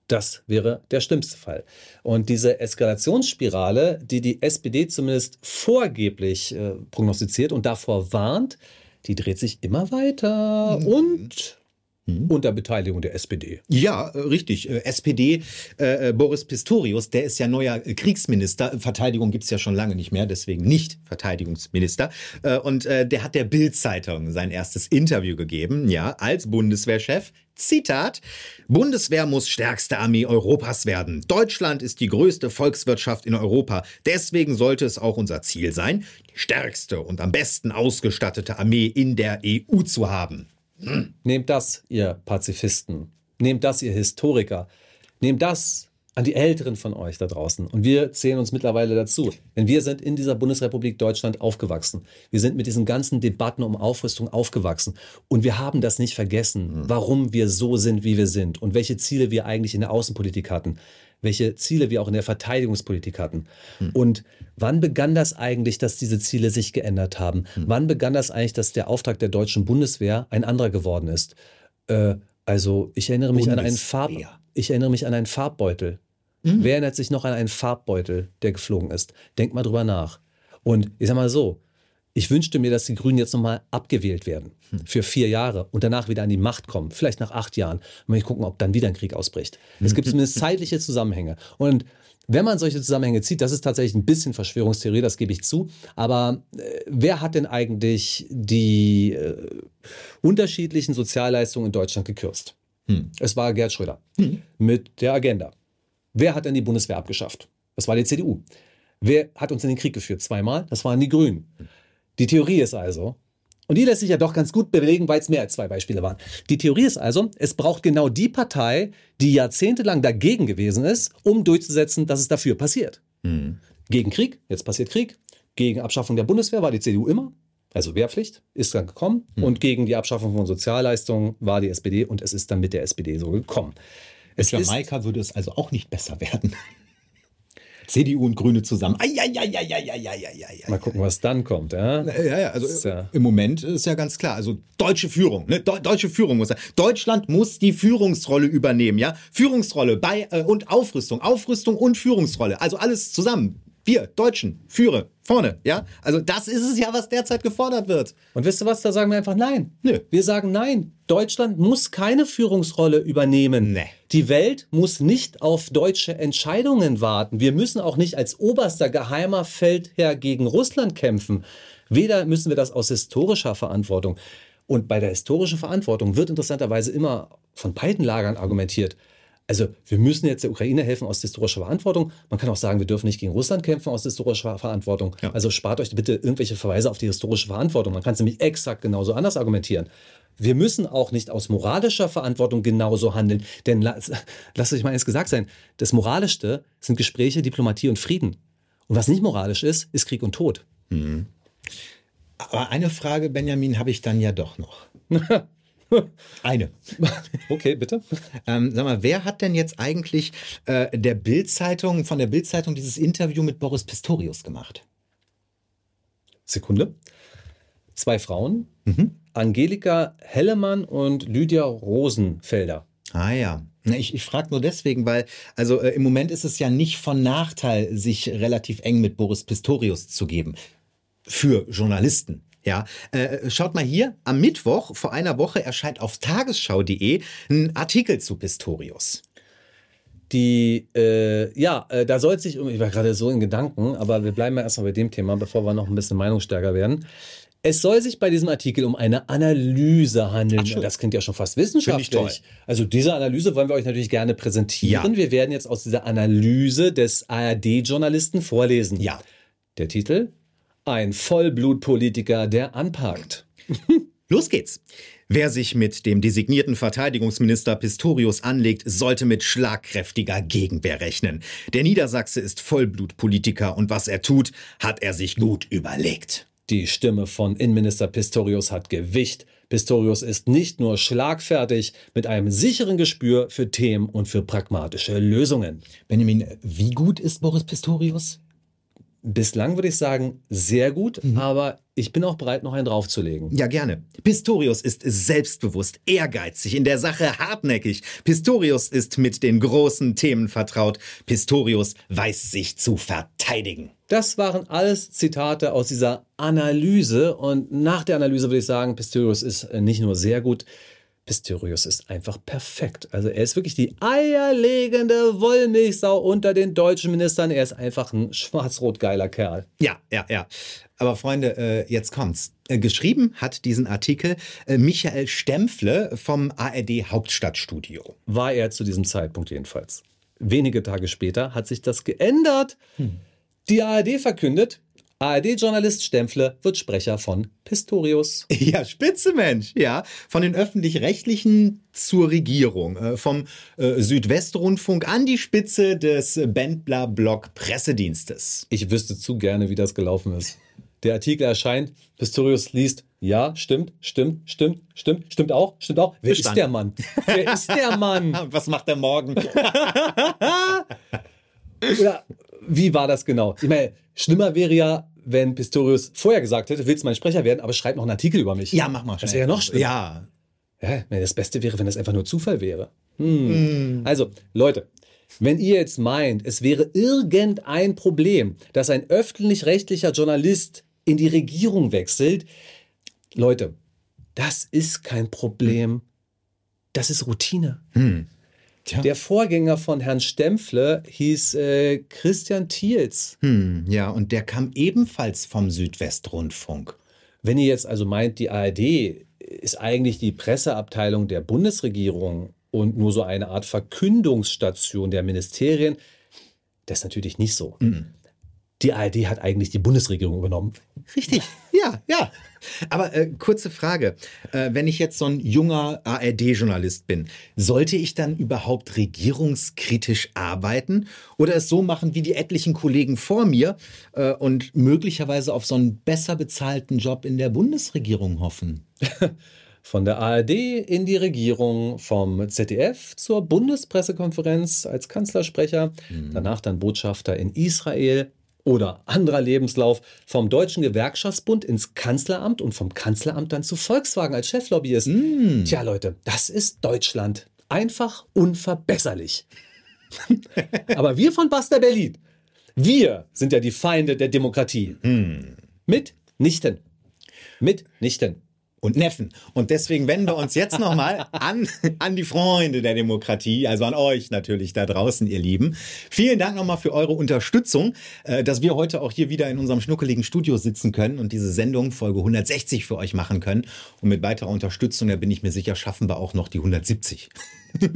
Das wäre der schlimmste Fall. Und diese Eskalationsspirale, die die SPD zumindest vorgeblich äh, prognostiziert und davor warnt, die dreht sich immer weiter. Mhm. Und. Unter Beteiligung der SPD. Ja, äh, richtig. Äh, SPD, äh, Boris Pistorius, der ist ja neuer Kriegsminister. Verteidigung gibt es ja schon lange nicht mehr, deswegen nicht Verteidigungsminister. Äh, und äh, der hat der Bild-Zeitung sein erstes Interview gegeben, ja, als Bundeswehrchef. Zitat: Bundeswehr muss stärkste Armee Europas werden. Deutschland ist die größte Volkswirtschaft in Europa. Deswegen sollte es auch unser Ziel sein, die stärkste und am besten ausgestattete Armee in der EU zu haben. Nehmt das, ihr Pazifisten. Nehmt das, ihr Historiker. Nehmt das an die Älteren von euch da draußen. Und wir zählen uns mittlerweile dazu. Denn wir sind in dieser Bundesrepublik Deutschland aufgewachsen. Wir sind mit diesen ganzen Debatten um Aufrüstung aufgewachsen. Und wir haben das nicht vergessen, warum wir so sind, wie wir sind und welche Ziele wir eigentlich in der Außenpolitik hatten welche Ziele wir auch in der Verteidigungspolitik hatten. Hm. Und wann begann das eigentlich, dass diese Ziele sich geändert haben? Hm. Wann begann das eigentlich, dass der Auftrag der deutschen Bundeswehr ein anderer geworden ist? Äh, also ich erinnere mich Bundeswehr. an einen Farb, ich erinnere mich an einen Farbbeutel. Mhm. Wer erinnert sich noch an einen Farbbeutel, der geflogen ist? Denkt mal drüber nach. Und ich sag mal so, ich wünschte mir, dass die Grünen jetzt nochmal abgewählt werden hm. für vier Jahre und danach wieder an die Macht kommen, vielleicht nach acht Jahren. Und ich gucken, ob dann wieder ein Krieg ausbricht. Es gibt zumindest zeitliche Zusammenhänge. Und wenn man solche Zusammenhänge zieht, das ist tatsächlich ein bisschen Verschwörungstheorie, das gebe ich zu. Aber äh, wer hat denn eigentlich die äh, unterschiedlichen Sozialleistungen in Deutschland gekürzt? Hm. Es war Gerd Schröder hm. mit der Agenda. Wer hat denn die Bundeswehr abgeschafft? Das war die CDU. Wer hat uns in den Krieg geführt? Zweimal? Das waren die Grünen. Die Theorie ist also, und die lässt sich ja doch ganz gut belegen, weil es mehr als zwei Beispiele waren. Die Theorie ist also, es braucht genau die Partei, die jahrzehntelang dagegen gewesen ist, um durchzusetzen, dass es dafür passiert. Mhm. Gegen Krieg, jetzt passiert Krieg. Gegen Abschaffung der Bundeswehr war die CDU immer. Also Wehrpflicht ist dann gekommen. Mhm. Und gegen die Abschaffung von Sozialleistungen war die SPD und es ist dann mit der SPD so gekommen. Es Jamaika würde es also auch nicht besser werden. CDU und Grüne zusammen. Ai, ai, ai, ai, ai, ai, ai, ai, Mal gucken, was dann kommt. Ja, ja, ja also ist ja im Moment ist ja ganz klar. Also deutsche Führung, ne? deutsche Führung muss. Deutschland muss die Führungsrolle übernehmen, ja. Führungsrolle bei äh, und Aufrüstung, Aufrüstung und Führungsrolle. Also alles zusammen. Wir Deutschen führe vorne, ja. Also das ist es ja, was derzeit gefordert wird. Und wisst ihr was? Da sagen wir einfach nein. Nö. Wir sagen nein. Deutschland muss keine Führungsrolle übernehmen. Nee. Die Welt muss nicht auf deutsche Entscheidungen warten. Wir müssen auch nicht als oberster geheimer Feldherr gegen Russland kämpfen. Weder müssen wir das aus historischer Verantwortung. Und bei der historischen Verantwortung wird interessanterweise immer von beiden Lagern argumentiert. Also wir müssen jetzt der Ukraine helfen aus historischer Verantwortung. Man kann auch sagen, wir dürfen nicht gegen Russland kämpfen aus historischer Verantwortung. Ja. Also spart euch bitte irgendwelche Verweise auf die historische Verantwortung. Man kann es nämlich exakt genauso anders argumentieren. Wir müssen auch nicht aus moralischer Verantwortung genauso handeln. Denn lasst euch mal eins gesagt sein, das Moralischste sind Gespräche, Diplomatie und Frieden. Und was nicht moralisch ist, ist Krieg und Tod. Mhm. Aber eine Frage, Benjamin, habe ich dann ja doch noch. Eine. Okay, bitte. Ähm, sag mal, wer hat denn jetzt eigentlich äh, der Bildzeitung von der Bildzeitung dieses Interview mit Boris Pistorius gemacht? Sekunde. Zwei Frauen, mhm. Angelika Hellemann und Lydia Rosenfelder. Ah ja. Ich, ich frage nur deswegen, weil also äh, im Moment ist es ja nicht von Nachteil, sich relativ eng mit Boris Pistorius zu geben. Für Journalisten. Ja, äh, schaut mal hier, am Mittwoch vor einer Woche erscheint auf tagesschau.de ein Artikel zu Pistorius. Die, äh, ja, äh, da soll sich, ich war gerade so in Gedanken, aber wir bleiben mal erstmal bei dem Thema, bevor wir noch ein bisschen meinungsstärker werden. Es soll sich bei diesem Artikel um eine Analyse handeln. Das klingt ja schon fast wissenschaftlich. Also diese Analyse wollen wir euch natürlich gerne präsentieren. Ja. Wir werden jetzt aus dieser Analyse des ARD-Journalisten vorlesen. Ja. Der Titel ein Vollblutpolitiker, der anpackt. Los geht's. Wer sich mit dem designierten Verteidigungsminister Pistorius anlegt, sollte mit schlagkräftiger Gegenwehr rechnen. Der Niedersachse ist Vollblutpolitiker und was er tut, hat er sich gut überlegt. Die Stimme von Innenminister Pistorius hat Gewicht. Pistorius ist nicht nur schlagfertig, mit einem sicheren Gespür für Themen und für pragmatische Lösungen. Benjamin, wie gut ist Boris Pistorius? Bislang würde ich sagen, sehr gut, mhm. aber ich bin auch bereit, noch einen draufzulegen. Ja, gerne. Pistorius ist selbstbewusst, ehrgeizig, in der Sache hartnäckig. Pistorius ist mit den großen Themen vertraut. Pistorius weiß sich zu verteidigen. Das waren alles Zitate aus dieser Analyse und nach der Analyse würde ich sagen, Pistorius ist nicht nur sehr gut, Pistorius ist einfach perfekt. Also er ist wirklich die eierlegende Wollmilchsau unter den deutschen Ministern. Er ist einfach ein schwarz-rot-geiler Kerl. Ja, ja, ja. Aber Freunde, äh, jetzt kommt's. Äh, geschrieben hat diesen Artikel äh, Michael Stempfle vom ARD Hauptstadtstudio. War er zu diesem Zeitpunkt jedenfalls. Wenige Tage später hat sich das geändert. Hm. Die ARD verkündet, ARD-Journalist Stempfle wird Sprecher von Pistorius. Ja, spitze Mensch. Ja, von den öffentlich-rechtlichen zur Regierung, äh, vom äh, Südwestrundfunk an die Spitze des Bendler Blog Pressedienstes. Ich wüsste zu gerne, wie das gelaufen ist. Der Artikel erscheint, Pistorius liest, ja, stimmt, stimmt, stimmt, stimmt, stimmt auch, stimmt auch. Wer Bestand. ist der Mann? Wer ist der Mann? Was macht er morgen? Oder wie war das genau? Ich meine, schlimmer wäre ja, wenn Pistorius vorher gesagt hätte, willst du mein Sprecher werden, aber schreib noch einen Artikel über mich. Ja, mach mal. Das wäre ja noch schlimmer. Ja. ja. Das Beste wäre, wenn das einfach nur Zufall wäre. Hm. Mm. Also, Leute, wenn ihr jetzt meint, es wäre irgendein Problem, dass ein öffentlich-rechtlicher Journalist in die Regierung wechselt, Leute, das ist kein Problem. Das ist Routine. Hm. Tja. Der Vorgänger von Herrn Stempfle hieß äh, Christian Thiels. Hm, ja, und der kam ebenfalls vom Südwestrundfunk. Wenn ihr jetzt also meint, die ARD ist eigentlich die Presseabteilung der Bundesregierung und nur so eine Art Verkündungsstation der Ministerien, das ist natürlich nicht so. Mhm die ARD hat eigentlich die Bundesregierung übernommen. Richtig, ja, ja. Aber äh, kurze Frage. Äh, wenn ich jetzt so ein junger ARD-Journalist bin, sollte ich dann überhaupt regierungskritisch arbeiten oder es so machen wie die etlichen Kollegen vor mir äh, und möglicherweise auf so einen besser bezahlten Job in der Bundesregierung hoffen? Von der ARD in die Regierung, vom ZDF zur Bundespressekonferenz als Kanzlersprecher, danach dann Botschafter in Israel oder anderer Lebenslauf vom Deutschen Gewerkschaftsbund ins Kanzleramt und vom Kanzleramt dann zu Volkswagen als Cheflobbyist. Tja, Leute, das ist Deutschland. Einfach unverbesserlich. Aber wir von Basta Berlin, wir sind ja die Feinde der Demokratie. Mitnichten. Mitnichten. Und Neffen. Und deswegen wenden wir uns jetzt nochmal an, an die Freunde der Demokratie, also an euch natürlich da draußen, ihr Lieben. Vielen Dank nochmal für eure Unterstützung, äh, dass wir heute auch hier wieder in unserem schnuckeligen Studio sitzen können und diese Sendung Folge 160 für euch machen können. Und mit weiterer Unterstützung, da bin ich mir sicher, schaffen wir auch noch die 170.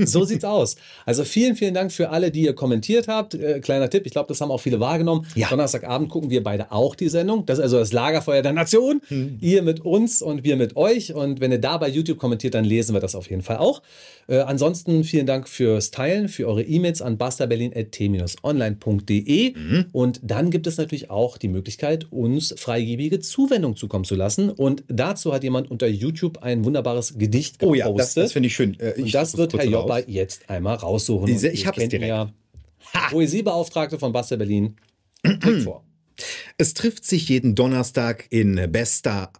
So sieht's aus. Also vielen, vielen Dank für alle, die ihr kommentiert habt. Äh, kleiner Tipp, ich glaube, das haben auch viele wahrgenommen. Donnerstagabend gucken wir beide auch die Sendung. Das ist also das Lagerfeuer der Nation. Ihr mit uns und wir mit euch. Und wenn ihr da bei YouTube kommentiert, dann lesen wir das auf jeden Fall auch. Äh, ansonsten vielen Dank fürs Teilen, für eure E-Mails an basterberlin.t-online.de. Und dann gibt es natürlich auch die Möglichkeit, uns freigebige Zuwendung zukommen zu lassen. Und dazu hat jemand unter YouTube ein wunderbares Gedicht gepostet. Oh ja, das, das finde ich schön. Äh, Und ich das suche wird Herr Joppa raus. jetzt einmal raussuchen. Und ich hab's kennt ihn direkt. Ja. Poesiebeauftragte von Bastel Berlin. Klickt vor. Es trifft sich jeden Donnerstag in bester.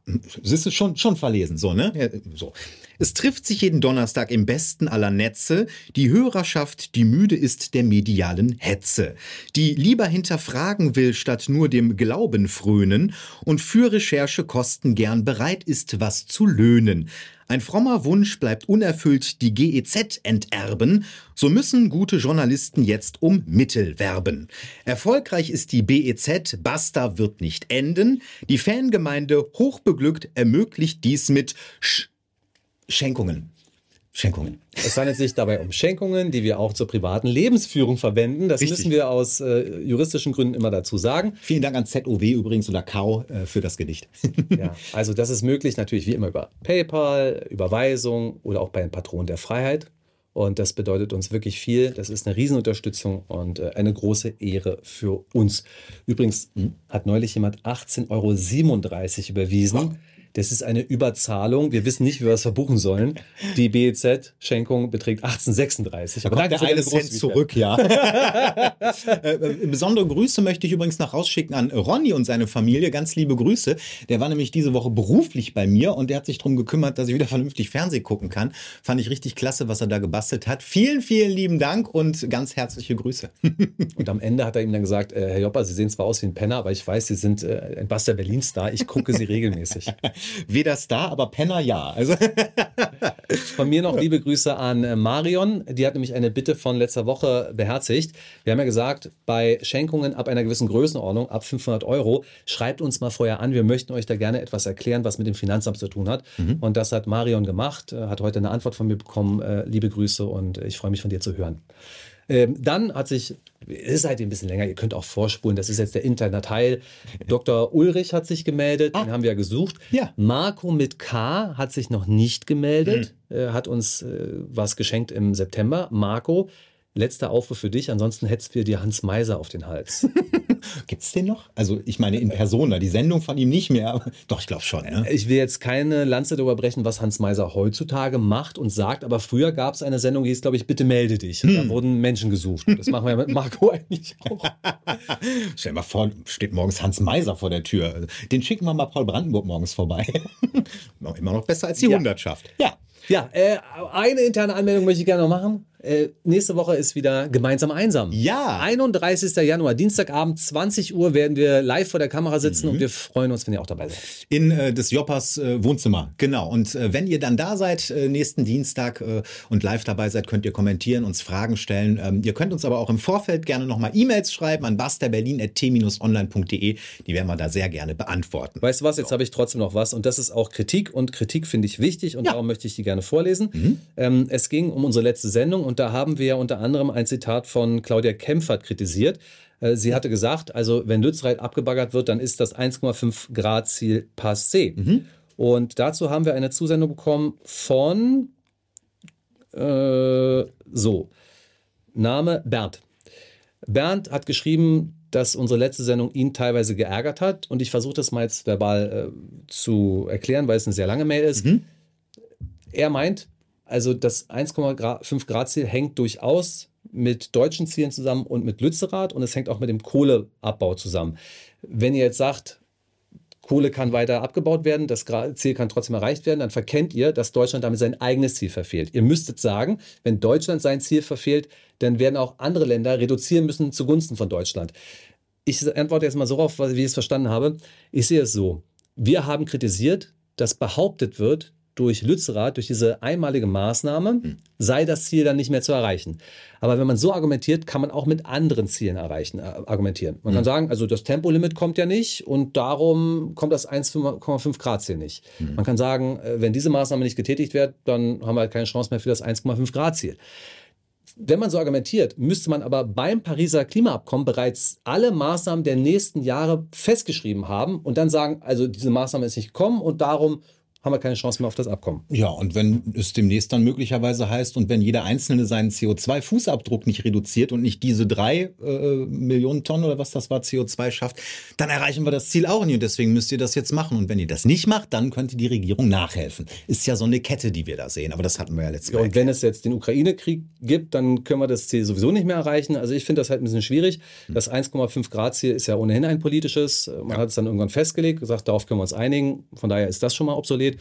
Es ist schon, schon verlesen, so, ne? So. Es trifft sich jeden Donnerstag im besten aller Netze die Hörerschaft, die müde ist der medialen Hetze, die lieber hinterfragen will, statt nur dem Glauben frönen und für Recherchekosten gern bereit ist, was zu löhnen. Ein frommer Wunsch bleibt unerfüllt, die GEZ enterben, so müssen gute Journalisten jetzt um Mittel werben. Erfolgreich ist die BEZ, Basta wird nicht enden. Die Fangemeinde hochbeglückt ermöglicht dies mit Sch Schenkungen. Schenkungen. Es handelt sich dabei um Schenkungen, die wir auch zur privaten Lebensführung verwenden. Das Richtig. müssen wir aus äh, juristischen Gründen immer dazu sagen. Vielen Dank an ZOW übrigens oder Kau äh, für das Gedicht. Ja, also das ist möglich natürlich wie immer über PayPal, Überweisung oder auch bei den Patronen der Freiheit. Und das bedeutet uns wirklich viel. Das ist eine Riesenunterstützung und äh, eine große Ehre für uns. Übrigens hat neulich jemand 18,37 Euro überwiesen. Das ist eine Überzahlung. Wir wissen nicht, wie wir das verbuchen sollen. Die BEZ-Schenkung beträgt 1836. Da kommt der eine Cent zurück, ja. äh, äh, besondere Grüße möchte ich übrigens noch rausschicken an Ronny und seine Familie. Ganz liebe Grüße. Der war nämlich diese Woche beruflich bei mir und der hat sich darum gekümmert, dass ich wieder vernünftig Fernsehen gucken kann. Fand ich richtig klasse, was er da gebastelt hat. Vielen, vielen lieben Dank und ganz herzliche Grüße. Und am Ende hat er ihm dann gesagt, äh, Herr Joppa, Sie sehen zwar aus wie ein Penner, aber ich weiß, Sie sind äh, ein Buster Berlin-Star. Ich gucke Sie regelmäßig. Weder Star, aber Penner ja. Also Von mir noch liebe Grüße an äh, Marion. Die hat nämlich eine Bitte von letzter Woche beherzigt. Wir haben ja gesagt, bei Schenkungen ab einer gewissen Größenordnung, ab 500 Euro, schreibt uns mal vorher an. Wir möchten euch da gerne etwas erklären, was mit dem Finanzamt zu tun hat. Und das hat Marion gemacht, äh, hat heute eine Antwort von mir bekommen. Äh, Liebe Grüße und ich freue mich von dir zu hören. Ähm, dann hat sich, es ist halt ein bisschen länger, ihr könnt auch vorspulen, das ist jetzt der interne Teil. Dr. Ulrich hat sich gemeldet, den haben wir ja gesucht. Ja. Marco mit K hat sich noch nicht gemeldet, äh, hat uns äh, was geschenkt im September. Marco, letzter Aufruf für dich, ansonsten hättest wir dir Hans Meiser auf den Hals. gibt's den noch? Also ich meine in Persona, die Sendung von ihm nicht mehr. aber- Doch, ich glaube schon. Ne? Ich will jetzt keine Lanze darüber brechen, was Hans Meiser heutzutage macht und sagt, aber früher gab es eine Sendung, die hieß, glaube ich, Bitte melde dich. Und Da wurden Menschen gesucht. Das machen wir ja mit Marco eigentlich auch. Stell dir mal vor, steht morgens Hans Meiser vor der Tür. Den schicken wir mal Paul Brandenburg morgens vorbei. Immer noch besser als die Ja. Hundertschaft. Ja. Ja, äh, eine interne Anmeldung möchte ich gerne noch machen. Äh, nächste Woche ist wieder gemeinsam einsam. Ja. 31. Januar, Dienstagabend, 20 Uhr werden wir live vor der Kamera sitzen und wir freuen uns, wenn ihr auch dabei seid. In äh, des Joppers äh, Wohnzimmer, genau. Und äh, wenn ihr dann da seid, äh, nächsten Dienstag äh, und live dabei seid, könnt ihr kommentieren, uns Fragen stellen. Ähm, ihr könnt uns aber auch im Vorfeld gerne nochmal E-Mails schreiben an basterberlin.t-online.de. Die werden wir da sehr gerne beantworten. Weißt du was, jetzt habe ich trotzdem noch was und das ist auch Kritik und Kritik finde ich wichtig und darum möchte ich die gerne vorlesen. Ähm, es ging um unsere letzte Sendung und da haben wir unter anderem ein Zitat von Claudia Kempfert kritisiert. Äh, Sie hatte gesagt, also wenn Lützerath abgebaggert wird, dann ist das 1,5 Grad Ziel passé. Und dazu haben wir eine Zusendung bekommen von äh, so Name Bernd. Bernd hat geschrieben, dass unsere letzte Sendung ihn teilweise geärgert hat. Und ich versuche das mal jetzt verbal äh, zu erklären, weil es eine sehr lange Mail ist. Er meint, also das 1,5 Grad Ziel hängt durchaus mit deutschen Zielen zusammen und mit Lützerath und es hängt auch mit dem Kohleabbau zusammen. Wenn ihr jetzt sagt, Kohle kann weiter abgebaut werden, das Ziel kann trotzdem erreicht werden, dann verkennt ihr, dass Deutschland damit sein eigenes Ziel verfehlt. Ihr müsstet sagen, wenn Deutschland sein Ziel verfehlt, dann werden auch andere Länder reduzieren müssen zugunsten von Deutschland. Ich antworte jetzt mal so auf, wie ich es verstanden habe. Ich sehe es so. Wir haben kritisiert, dass behauptet wird, durch Lützerath, durch diese einmalige Maßnahme, hm. sei das Ziel dann nicht mehr zu erreichen. Aber wenn man so argumentiert, kann man auch mit anderen Zielen erreichen, äh, argumentieren. Man mhm. kann sagen, also das Tempolimit kommt ja nicht und darum kommt das 1,5 Grad Ziel nicht. Mhm. Man kann sagen, äh, wenn diese Maßnahme nicht getätigt wird, dann haben wir halt keine Chance mehr für das 1,5 Grad Ziel. Wenn man so argumentiert, müsste man aber beim Pariser Klimaabkommen bereits alle Maßnahmen der nächsten Jahre festgeschrieben haben und dann sagen, also diese Maßnahme ist nicht gekommen und darum haben wir keine Chance mehr auf das Abkommen. Ja, und wenn es demnächst dann möglicherweise heißt und wenn jeder Einzelne seinen CO2-Fußabdruck nicht reduziert und nicht diese drei äh, Millionen Tonnen oder was das war CO2 schafft, dann erreichen wir das Ziel auch nicht und deswegen müsst ihr das jetzt machen. Und wenn ihr das nicht macht, dann könnte die Regierung nachhelfen. Ist ja so eine Kette, die wir da sehen, aber das hatten wir ja letztes Mal. Ja, und wenn es jetzt den Ukraine-Krieg gibt, dann können wir das Ziel sowieso nicht mehr erreichen. Also ich finde das halt ein bisschen schwierig. Hm. Das 1,5 Grad Ziel ist ja ohnehin ein politisches. Man ja. hat es dann irgendwann festgelegt, gesagt, darauf können wir uns einigen. Von daher ist das schon mal obsolet.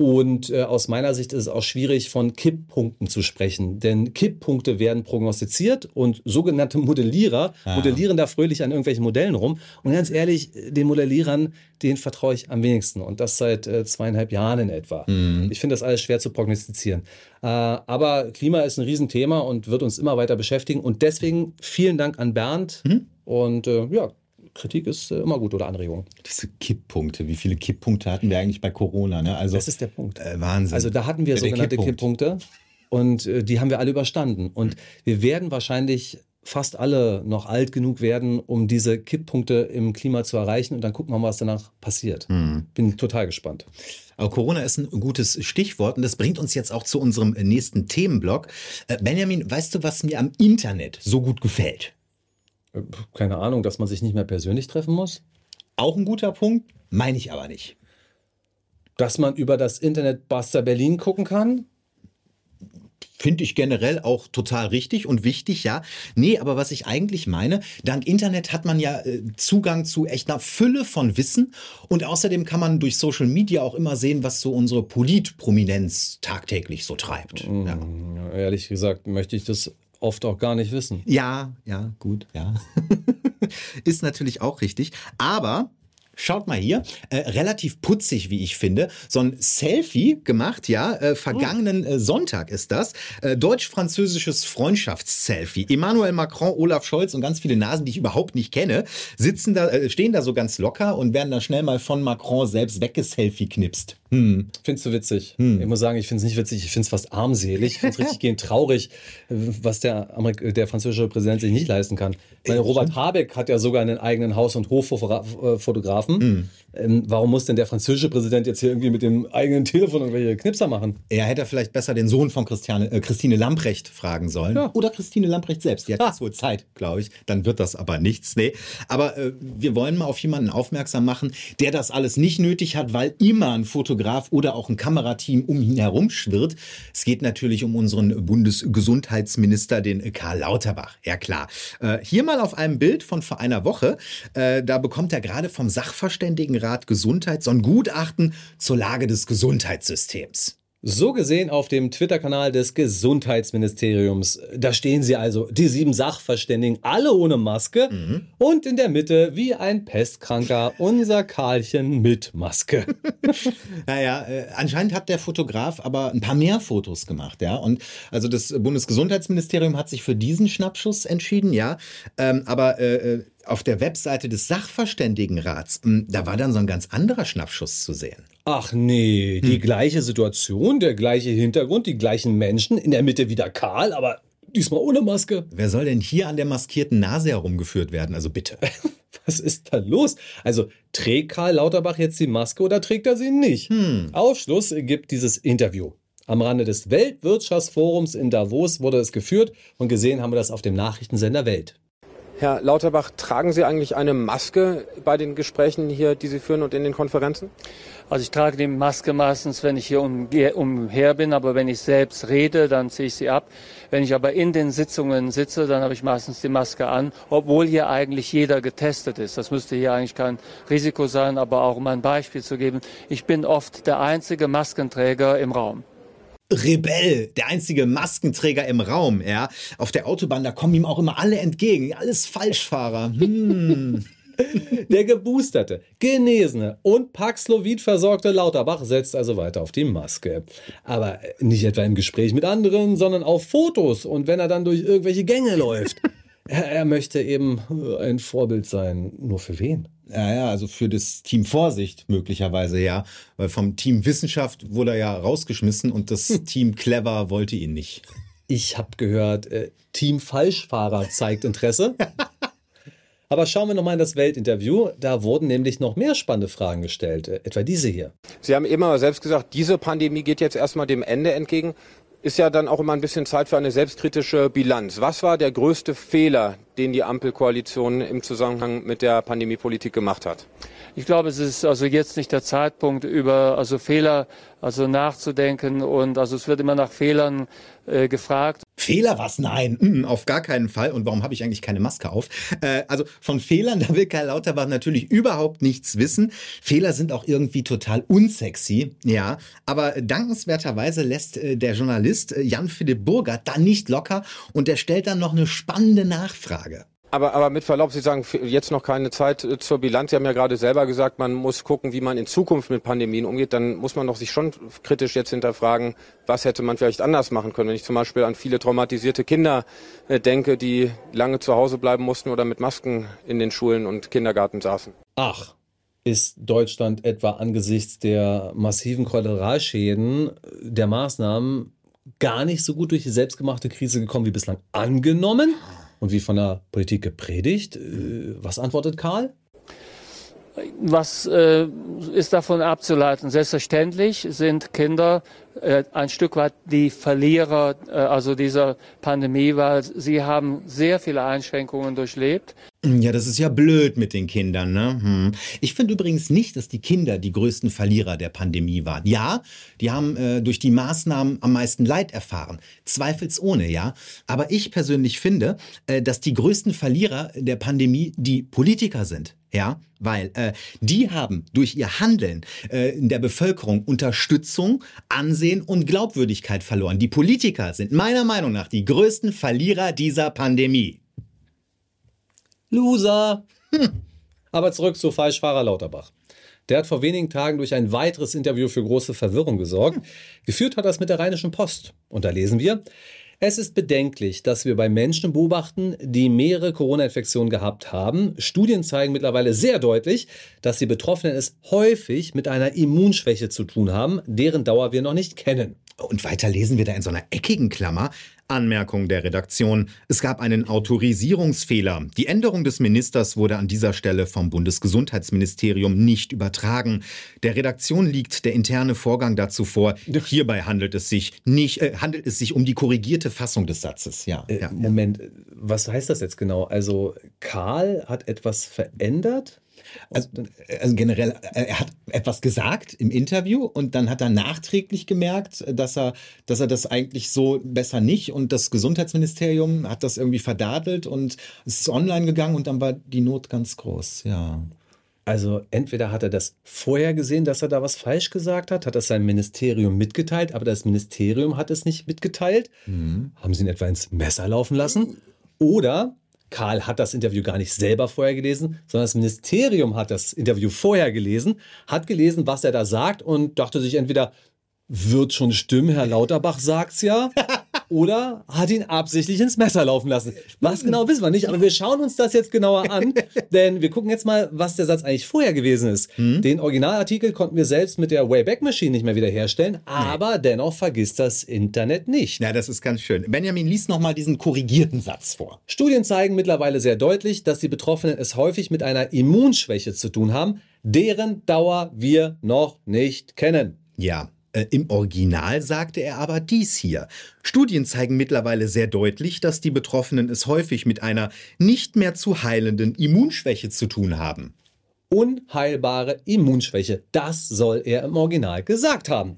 Und äh, aus meiner Sicht ist es auch schwierig, von Kipppunkten zu sprechen. Denn Kipppunkte werden prognostiziert und sogenannte Modellierer ah. modellieren da fröhlich an irgendwelchen Modellen rum. Und ganz ehrlich, den Modellierern, den vertraue ich am wenigsten. Und das seit äh, zweieinhalb Jahren in etwa. Mhm. Ich finde das alles schwer zu prognostizieren. Äh, aber Klima ist ein Riesenthema und wird uns immer weiter beschäftigen. Und deswegen vielen Dank an Bernd. Mhm. Und äh, ja, Kritik ist äh, immer gut oder Anregung. Diese Kipppunkte, wie viele Kipppunkte hatten wir eigentlich bei Corona? Ne? Also, das ist der Punkt. Äh, Wahnsinn. Also da hatten wir der sogenannte Kipppunkt. Kipppunkte und äh, die haben wir alle überstanden. Und wir werden wahrscheinlich fast alle noch alt genug werden, um diese Kipppunkte im Klima zu erreichen. Und dann gucken wir mal, was danach passiert. Mhm. Bin total gespannt. Aber Corona ist ein gutes Stichwort und das bringt uns jetzt auch zu unserem nächsten Themenblock. Äh, Benjamin, weißt du, was mir am Internet so gut gefällt? Keine Ahnung, dass man sich nicht mehr persönlich treffen muss? Auch ein guter Punkt, meine ich aber nicht. Dass man über das Internet Buster Berlin gucken kann? Finde ich generell auch total richtig und wichtig, ja. Nee, aber was ich eigentlich meine, dank Internet hat man ja äh, Zugang zu echt einer Fülle von Wissen und außerdem kann man durch Social Media auch immer sehen, was so unsere Politprominenz tagtäglich so treibt. Mhm. Ja. Ehrlich gesagt möchte ich das oft auch gar nicht wissen. Ja, ja, gut, ja. Ist natürlich auch richtig. Aber Schaut mal hier, äh, relativ putzig, wie ich finde. So ein Selfie gemacht, ja, äh, vergangenen äh, Sonntag ist das. Äh, Deutsch-französisches Freundschaftsselfie. Emmanuel Macron, Olaf Scholz und ganz viele Nasen, die ich überhaupt nicht kenne, sitzen da, äh, stehen da so ganz locker und werden dann schnell mal von Macron selbst weggeselfie knipst. Hm. Findest du witzig? Hm. Ich muss sagen, ich finde es nicht witzig, ich finde es fast armselig. Ich finde es richtig gehend traurig, was der, Amerik der französische Präsident sich nicht leisten kann. Meine, Robert Habeck hat ja sogar einen eigenen Haus- und Hoffotografen. Hm. Ähm, warum muss denn der französische Präsident jetzt hier irgendwie mit dem eigenen Telefon irgendwelche Knipser machen? Er hätte vielleicht besser den Sohn von Christiane, äh, Christine Lamprecht fragen sollen. Ja. Oder Christine Lamprecht selbst. Die hat ah. jetzt wohl Zeit, glaube ich. Dann wird das aber nichts. Nee. Aber äh, wir wollen mal auf jemanden aufmerksam machen, der das alles nicht nötig hat, weil immer ein Fotograf oder auch ein Kamerateam um ihn herum schwirrt. Es geht natürlich um unseren Bundesgesundheitsminister, den Karl Lauterbach. Ja klar. Äh, hier mal auf einem Bild von vor einer Woche. Äh, da bekommt er gerade vom Sachverständigen Rat Gesundheit so ein Gutachten zur Lage des Gesundheitssystems. So gesehen auf dem Twitter-Kanal des Gesundheitsministeriums. Da stehen sie also, die sieben Sachverständigen, alle ohne Maske mhm. und in der Mitte wie ein Pestkranker unser Karlchen mit Maske. naja, äh, anscheinend hat der Fotograf aber ein paar mehr Fotos gemacht, ja. Und also das Bundesgesundheitsministerium hat sich für diesen Schnappschuss entschieden, ja. Ähm, aber äh, äh auf der Webseite des Sachverständigenrats, hm, da war dann so ein ganz anderer Schnappschuss zu sehen. Ach nee, die hm. gleiche Situation, der gleiche Hintergrund, die gleichen Menschen, in der Mitte wieder kahl, aber diesmal ohne Maske. Wer soll denn hier an der maskierten Nase herumgeführt werden? Also bitte. Was ist da los? Also trägt Karl Lauterbach jetzt die Maske oder trägt er sie nicht? Hm. Aufschluss gibt dieses Interview. Am Rande des Weltwirtschaftsforums in Davos wurde es geführt und gesehen haben wir das auf dem Nachrichtensender Welt. Herr Lauterbach, tragen Sie eigentlich eine Maske bei den Gesprächen hier, die Sie führen und in den Konferenzen? Also ich trage die Maske meistens, wenn ich hier umher bin, aber wenn ich selbst rede, dann ziehe ich sie ab. Wenn ich aber in den Sitzungen sitze, dann habe ich meistens die Maske an, obwohl hier eigentlich jeder getestet ist. Das müsste hier eigentlich kein Risiko sein, aber auch um ein Beispiel zu geben, ich bin oft der einzige Maskenträger im Raum. Rebell, der einzige Maskenträger im Raum, ja. Auf der Autobahn, da kommen ihm auch immer alle entgegen. Alles Falschfahrer. Hm. Der geboosterte, genesene und Paxlovid versorgte Lauterbach setzt also weiter auf die Maske. Aber nicht etwa im Gespräch mit anderen, sondern auf Fotos und wenn er dann durch irgendwelche Gänge läuft. Er, er möchte eben ein Vorbild sein. Nur für wen? Ja, ja, also für das Team Vorsicht möglicherweise, ja. Weil vom Team Wissenschaft wurde er ja rausgeschmissen und das hm. Team Clever wollte ihn nicht. Ich habe gehört, äh, Team Falschfahrer zeigt Interesse. Aber schauen wir nochmal in das Weltinterview. Da wurden nämlich noch mehr spannende Fragen gestellt, äh, etwa diese hier. Sie haben immer selbst gesagt, diese Pandemie geht jetzt erstmal dem Ende entgegen. Ist ja dann auch immer ein bisschen Zeit für eine selbstkritische Bilanz. Was war der größte Fehler, den die Ampelkoalition im Zusammenhang mit der Pandemiepolitik gemacht hat? Ich glaube, es ist also jetzt nicht der Zeitpunkt, über also Fehler also nachzudenken und also es wird immer nach Fehlern äh, gefragt. Fehler was? Nein, mm, auf gar keinen Fall. Und warum habe ich eigentlich keine Maske auf? Äh, also von Fehlern, da will Karl Lauterbach natürlich überhaupt nichts wissen. Fehler sind auch irgendwie total unsexy, ja. Aber dankenswerterweise lässt äh, der Journalist äh, Jan-Philipp Burger da nicht locker und der stellt dann noch eine spannende Nachfrage. Aber, aber mit Verlaub, Sie sagen jetzt noch keine Zeit äh, zur Bilanz. Sie haben ja gerade selber gesagt, man muss gucken, wie man in Zukunft mit Pandemien umgeht. Dann muss man doch sich schon kritisch jetzt hinterfragen, was hätte man vielleicht anders machen können. Wenn ich zum Beispiel an viele traumatisierte Kinder äh, denke, die lange zu Hause bleiben mussten oder mit Masken in den Schulen und Kindergarten saßen. Ach, ist Deutschland etwa angesichts der massiven Kollateralschäden der Maßnahmen gar nicht so gut durch die selbstgemachte Krise gekommen wie bislang angenommen? Und wie von der Politik gepredigt. Äh, was antwortet Karl? Was äh, ist davon abzuleiten? Selbstverständlich sind Kinder äh, ein Stück weit die Verlierer äh, also dieser Pandemie, weil sie haben sehr viele Einschränkungen durchlebt. Ja, das ist ja blöd mit den Kindern. Ne? Hm. Ich finde übrigens nicht, dass die Kinder die größten Verlierer der Pandemie waren. Ja, die haben äh, durch die Maßnahmen am meisten Leid erfahren. Zweifelsohne, ja. Aber ich persönlich finde, äh, dass die größten Verlierer der Pandemie die Politiker sind. Ja, weil äh, die haben durch ihr Handeln äh, in der Bevölkerung Unterstützung, Ansehen und Glaubwürdigkeit verloren. Die Politiker sind meiner Meinung nach die größten Verlierer dieser Pandemie. Loser! Hm. Aber zurück zu Falschfahrer Lauterbach. Der hat vor wenigen Tagen durch ein weiteres Interview für große Verwirrung gesorgt. Hm. Geführt hat das mit der Rheinischen Post. Und da lesen wir, es ist bedenklich, dass wir bei Menschen beobachten, die mehrere Corona-Infektionen gehabt haben. Studien zeigen mittlerweile sehr deutlich, dass die Betroffenen es häufig mit einer Immunschwäche zu tun haben, deren Dauer wir noch nicht kennen. Und weiter lesen wir da in so einer eckigen Klammer, Anmerkung der Redaktion. Es gab einen Autorisierungsfehler. Die Änderung des Ministers wurde an dieser Stelle vom Bundesgesundheitsministerium nicht übertragen. Der Redaktion liegt der interne Vorgang dazu vor. Hierbei handelt es sich nicht, äh, handelt es sich um die korrigierte Fassung des Satzes. Ja, äh, ja. Moment, was heißt das jetzt genau? Also Karl hat etwas verändert? Also, also, generell, äh, er hat etwas gesagt im Interview und dann hat er nachträglich gemerkt, dass er, dass er das eigentlich so besser nicht und das Gesundheitsministerium hat das irgendwie verdadelt und es ist online gegangen und dann war die Not ganz groß, ja. Also entweder hat er das vorher gesehen, dass er da was falsch gesagt hat, hat das seinem Ministerium mitgeteilt, aber das Ministerium hat es nicht mitgeteilt. Mhm. Haben sie ihn etwa ins Messer laufen lassen? Oder Karl hat das Interview gar nicht selber vorher gelesen, sondern das Ministerium hat das Interview vorher gelesen, hat gelesen, was er da sagt und dachte sich entweder, wird schon stimmen, Herr Lauterbach sagt's ja. Oder hat ihn absichtlich ins Messer laufen lassen. Was genau wissen wir nicht, aber wir schauen uns das jetzt genauer an, denn wir gucken jetzt mal, was der Satz eigentlich vorher gewesen ist. Hm? Den Originalartikel konnten wir selbst mit der Wayback Machine nicht mehr wiederherstellen, aber nee. dennoch vergisst das Internet nicht. Ja, das ist ganz schön. Benjamin, lies nochmal diesen korrigierten Satz vor. Studien zeigen mittlerweile sehr deutlich, dass die Betroffenen es häufig mit einer Immunschwäche zu tun haben, deren Dauer wir noch nicht kennen. Ja, Äh, Im Original sagte er aber dies hier. Studien zeigen mittlerweile sehr deutlich, dass die Betroffenen es häufig mit einer nicht mehr zu heilenden Immunschwäche zu tun haben. Unheilbare Immunschwäche, das soll er im Original gesagt haben.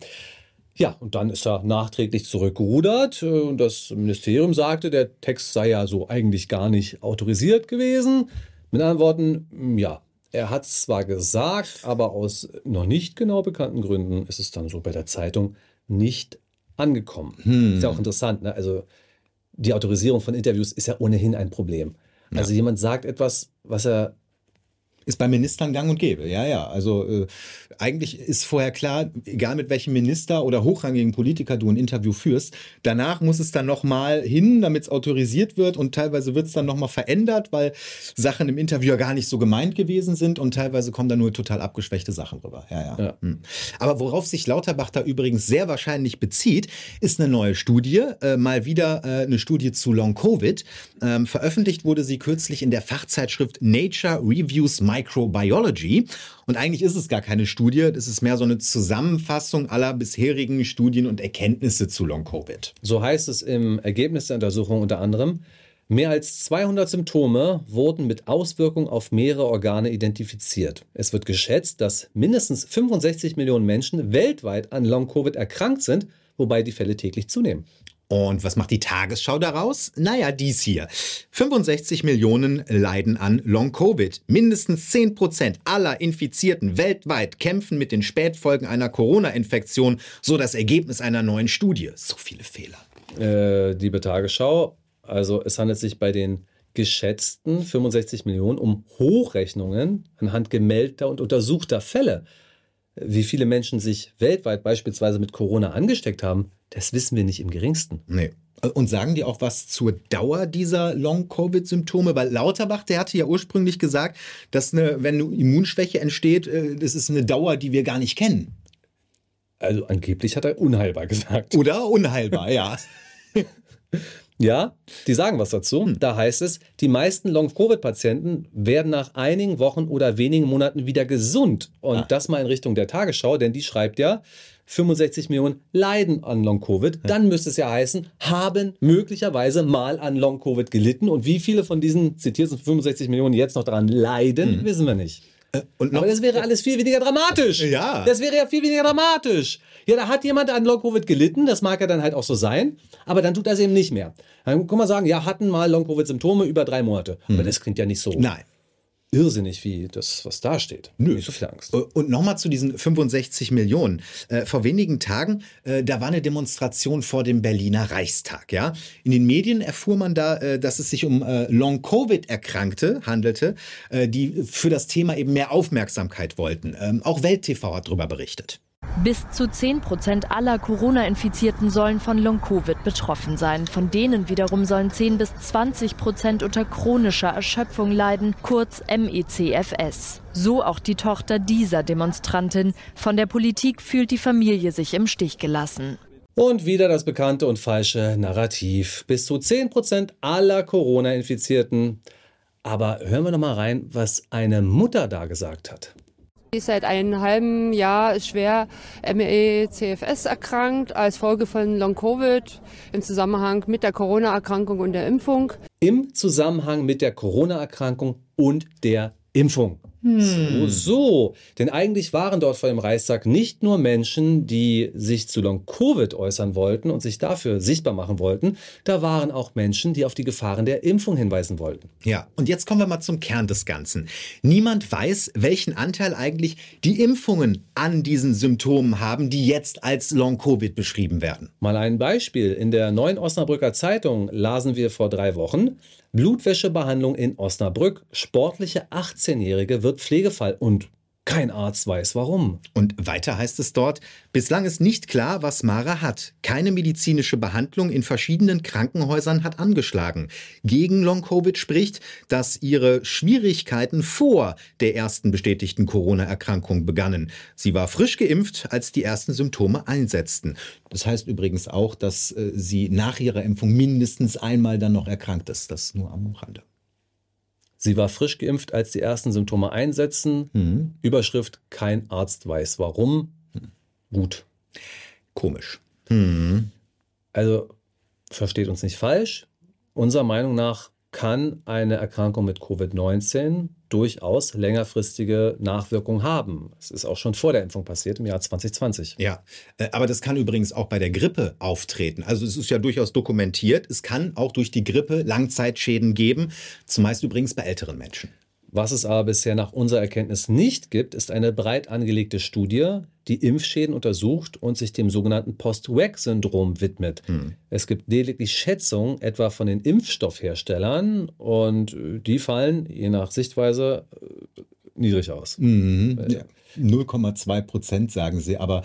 Ja, und dann ist er nachträglich zurückgerudert äh, und das Ministerium sagte, der Text sei ja so eigentlich gar nicht autorisiert gewesen. Mit anderen Worten, ja, er hat es zwar gesagt, aber aus noch nicht genau bekannten Gründen ist es dann so bei der Zeitung nicht angekommen. Hm. Ist ja auch interessant, ne? Also die Autorisierung von Interviews ist ja ohnehin ein Problem. Ja. Also jemand sagt etwas, was er ist bei Ministern gang und gäbe, ja, ja. Also äh, eigentlich ist vorher klar, egal mit welchem Minister oder hochrangigen Politiker du ein Interview führst, danach muss es dann nochmal hin, damit es autorisiert wird und teilweise wird es dann nochmal verändert, weil Sachen im Interview ja gar nicht so gemeint gewesen sind und teilweise kommen da nur total abgeschwächte Sachen rüber. Ja, ja. ja. Hm. Aber worauf sich Lauterbach da übrigens sehr wahrscheinlich bezieht, ist eine neue Studie, äh, mal wieder äh, eine Studie zu Long Covid. Ähm, veröffentlicht wurde sie kürzlich in der Fachzeitschrift Nature Reviews Microbiology. Und eigentlich ist es gar keine Studie, das ist mehr so eine Zusammenfassung aller bisherigen Studien und Erkenntnisse zu Long-Covid. So heißt es im Ergebnis der Untersuchung unter anderem, Mehr als 200 Symptome wurden mit Auswirkung auf mehrere Organe identifiziert. Es wird geschätzt, dass mindestens 65 Millionen Menschen weltweit an Long-Covid erkrankt sind, wobei die Fälle täglich zunehmen. Und was macht die Tagesschau daraus? Naja, dies hier. 65 Millionen leiden an Long-Covid. Mindestens 10 Prozent aller Infizierten weltweit kämpfen mit den Spätfolgen einer Corona-Infektion, so das Ergebnis einer neuen Studie. So viele Fehler. Äh, liebe Tagesschau, also es handelt sich bei den geschätzten 65 Millionen um Hochrechnungen anhand gemeldter und untersuchter Fälle. Wie viele Menschen sich weltweit beispielsweise mit Corona angesteckt haben, das wissen wir nicht im geringsten. Nee. Und sagen die auch was zur Dauer dieser Long-Covid-Symptome? Weil Lauterbach, der hatte ja ursprünglich gesagt, dass eine, wenn eine Immunschwäche entsteht, äh, das ist eine Dauer, die wir gar nicht kennen. Also angeblich hat er unheilbar gesagt. Oder unheilbar, ja. Ja, die sagen was dazu. Hm. Da heißt es, die meisten Long-Covid-Patienten werden nach einigen Wochen oder wenigen Monaten wieder gesund. Und ah. das mal in Richtung der Tagesschau, denn die schreibt ja, 65 Millionen leiden an Long-Covid. Dann müsste es ja heißen, haben möglicherweise mal an Long-Covid gelitten. Und wie viele von diesen zitierten 65 Millionen jetzt noch daran leiden, mhm. wissen wir nicht. Und Aber das wäre alles viel weniger dramatisch. Ja. Das wäre ja viel weniger dramatisch. Ja, da hat jemand an Long-Covid gelitten, das mag ja dann halt auch so sein, aber dann tut das eben nicht mehr. Dann kann man sagen, ja, hatten mal Long-Covid-Symptome über drei Monate. Mhm. Aber das klingt ja nicht so. Nein irrsinnig, wie das, was da steht. Nö. Nicht so viel Angst. Und nochmal zu diesen 65 Millionen. Äh, vor wenigen Tagen, äh, da war eine Demonstration vor dem Berliner Reichstag. Ja? In den Medien erfuhr man da, äh, dass es sich um Long-Covid-Erkrankte handelte, die für das Thema eben mehr Aufmerksamkeit wollten. Ähm, auch Welt TV hat darüber berichtet. Bis zu 10 Prozent aller Corona-Infizierten sollen von Long-Covid betroffen sein. Von denen wiederum sollen 10 bis 20 Prozent unter chronischer Erschöpfung leiden, kurz MECFS. So auch die Tochter dieser Demonstrantin. Von der Politik fühlt die Familie sich im Stich gelassen. Und wieder das bekannte und falsche Narrativ. Bis zu 10 Prozent aller Corona-Infizierten. Aber hören wir noch mal rein, was eine Mutter da gesagt hat. Ist seit einem halben Jahr schwer ME-CFS erkrankt als Folge von Long-Covid im Zusammenhang mit der Corona-Erkrankung und der Impfung. Im Zusammenhang mit der Corona-Erkrankung und der Impfung. Hm. So, so. Denn eigentlich waren dort vor dem Reichstag nicht nur Menschen, die sich zu Long-Covid äußern wollten und sich dafür sichtbar machen wollten. Da waren auch Menschen, die auf die Gefahren der Impfung hinweisen wollten. Ja, und jetzt kommen wir mal zum Kern des Ganzen. Niemand weiß, welchen Anteil eigentlich die Impfungen an diesen Symptomen haben, die jetzt als Long-Covid beschrieben werden. Mal ein Beispiel. In der Neuen Osnabrücker Zeitung lasen wir vor drei Wochen, Blutwäschebehandlung in Osnabrück. Sportliche 18-Jährige wird Pflegefall und kein Arzt weiß warum. Und weiter heißt es dort, bislang ist nicht klar, was Mara hat. Keine medizinische Behandlung in verschiedenen Krankenhäusern hat angeschlagen. Gegen Long-Covid spricht, dass ihre Schwierigkeiten vor der ersten bestätigten Corona-Erkrankung begannen. Sie war frisch geimpft, als die ersten Symptome einsetzten. Das heißt übrigens auch, dass äh, sie nach ihrer Impfung mindestens einmal dann noch erkrankt ist. Das nur am Rande. Sie war frisch geimpft, als die ersten Symptome einsetzen. Mhm. Überschrift: Kein Arzt weiß warum. Mhm. Gut. Komisch. Hm. Also versteht uns nicht falsch. Unserer Meinung nach kann eine Erkrankung mit Covid-19 durchaus längerfristige Nachwirkungen haben. Es ist auch schon vor der Impfung passiert im Jahr 2020. Ja, äh, aber das kann übrigens auch bei der Grippe auftreten. Also es ist ja durchaus dokumentiert. Es kann auch durch die Grippe Langzeitschäden geben, zumeist übrigens bei älteren Menschen. Was es aber bisher nach unserer Erkenntnis nicht gibt, ist eine breit angelegte Studie, die Impfschäden untersucht und sich dem sogenannten Post-Vac-Syndrom widmet. Hm. Es gibt lediglich Schätzungen etwa von den Impfstoffherstellern und die fallen je nach Sichtweise äh, niedrig aus. Mhm. Ja. 0,2 Prozent sagen sie, aber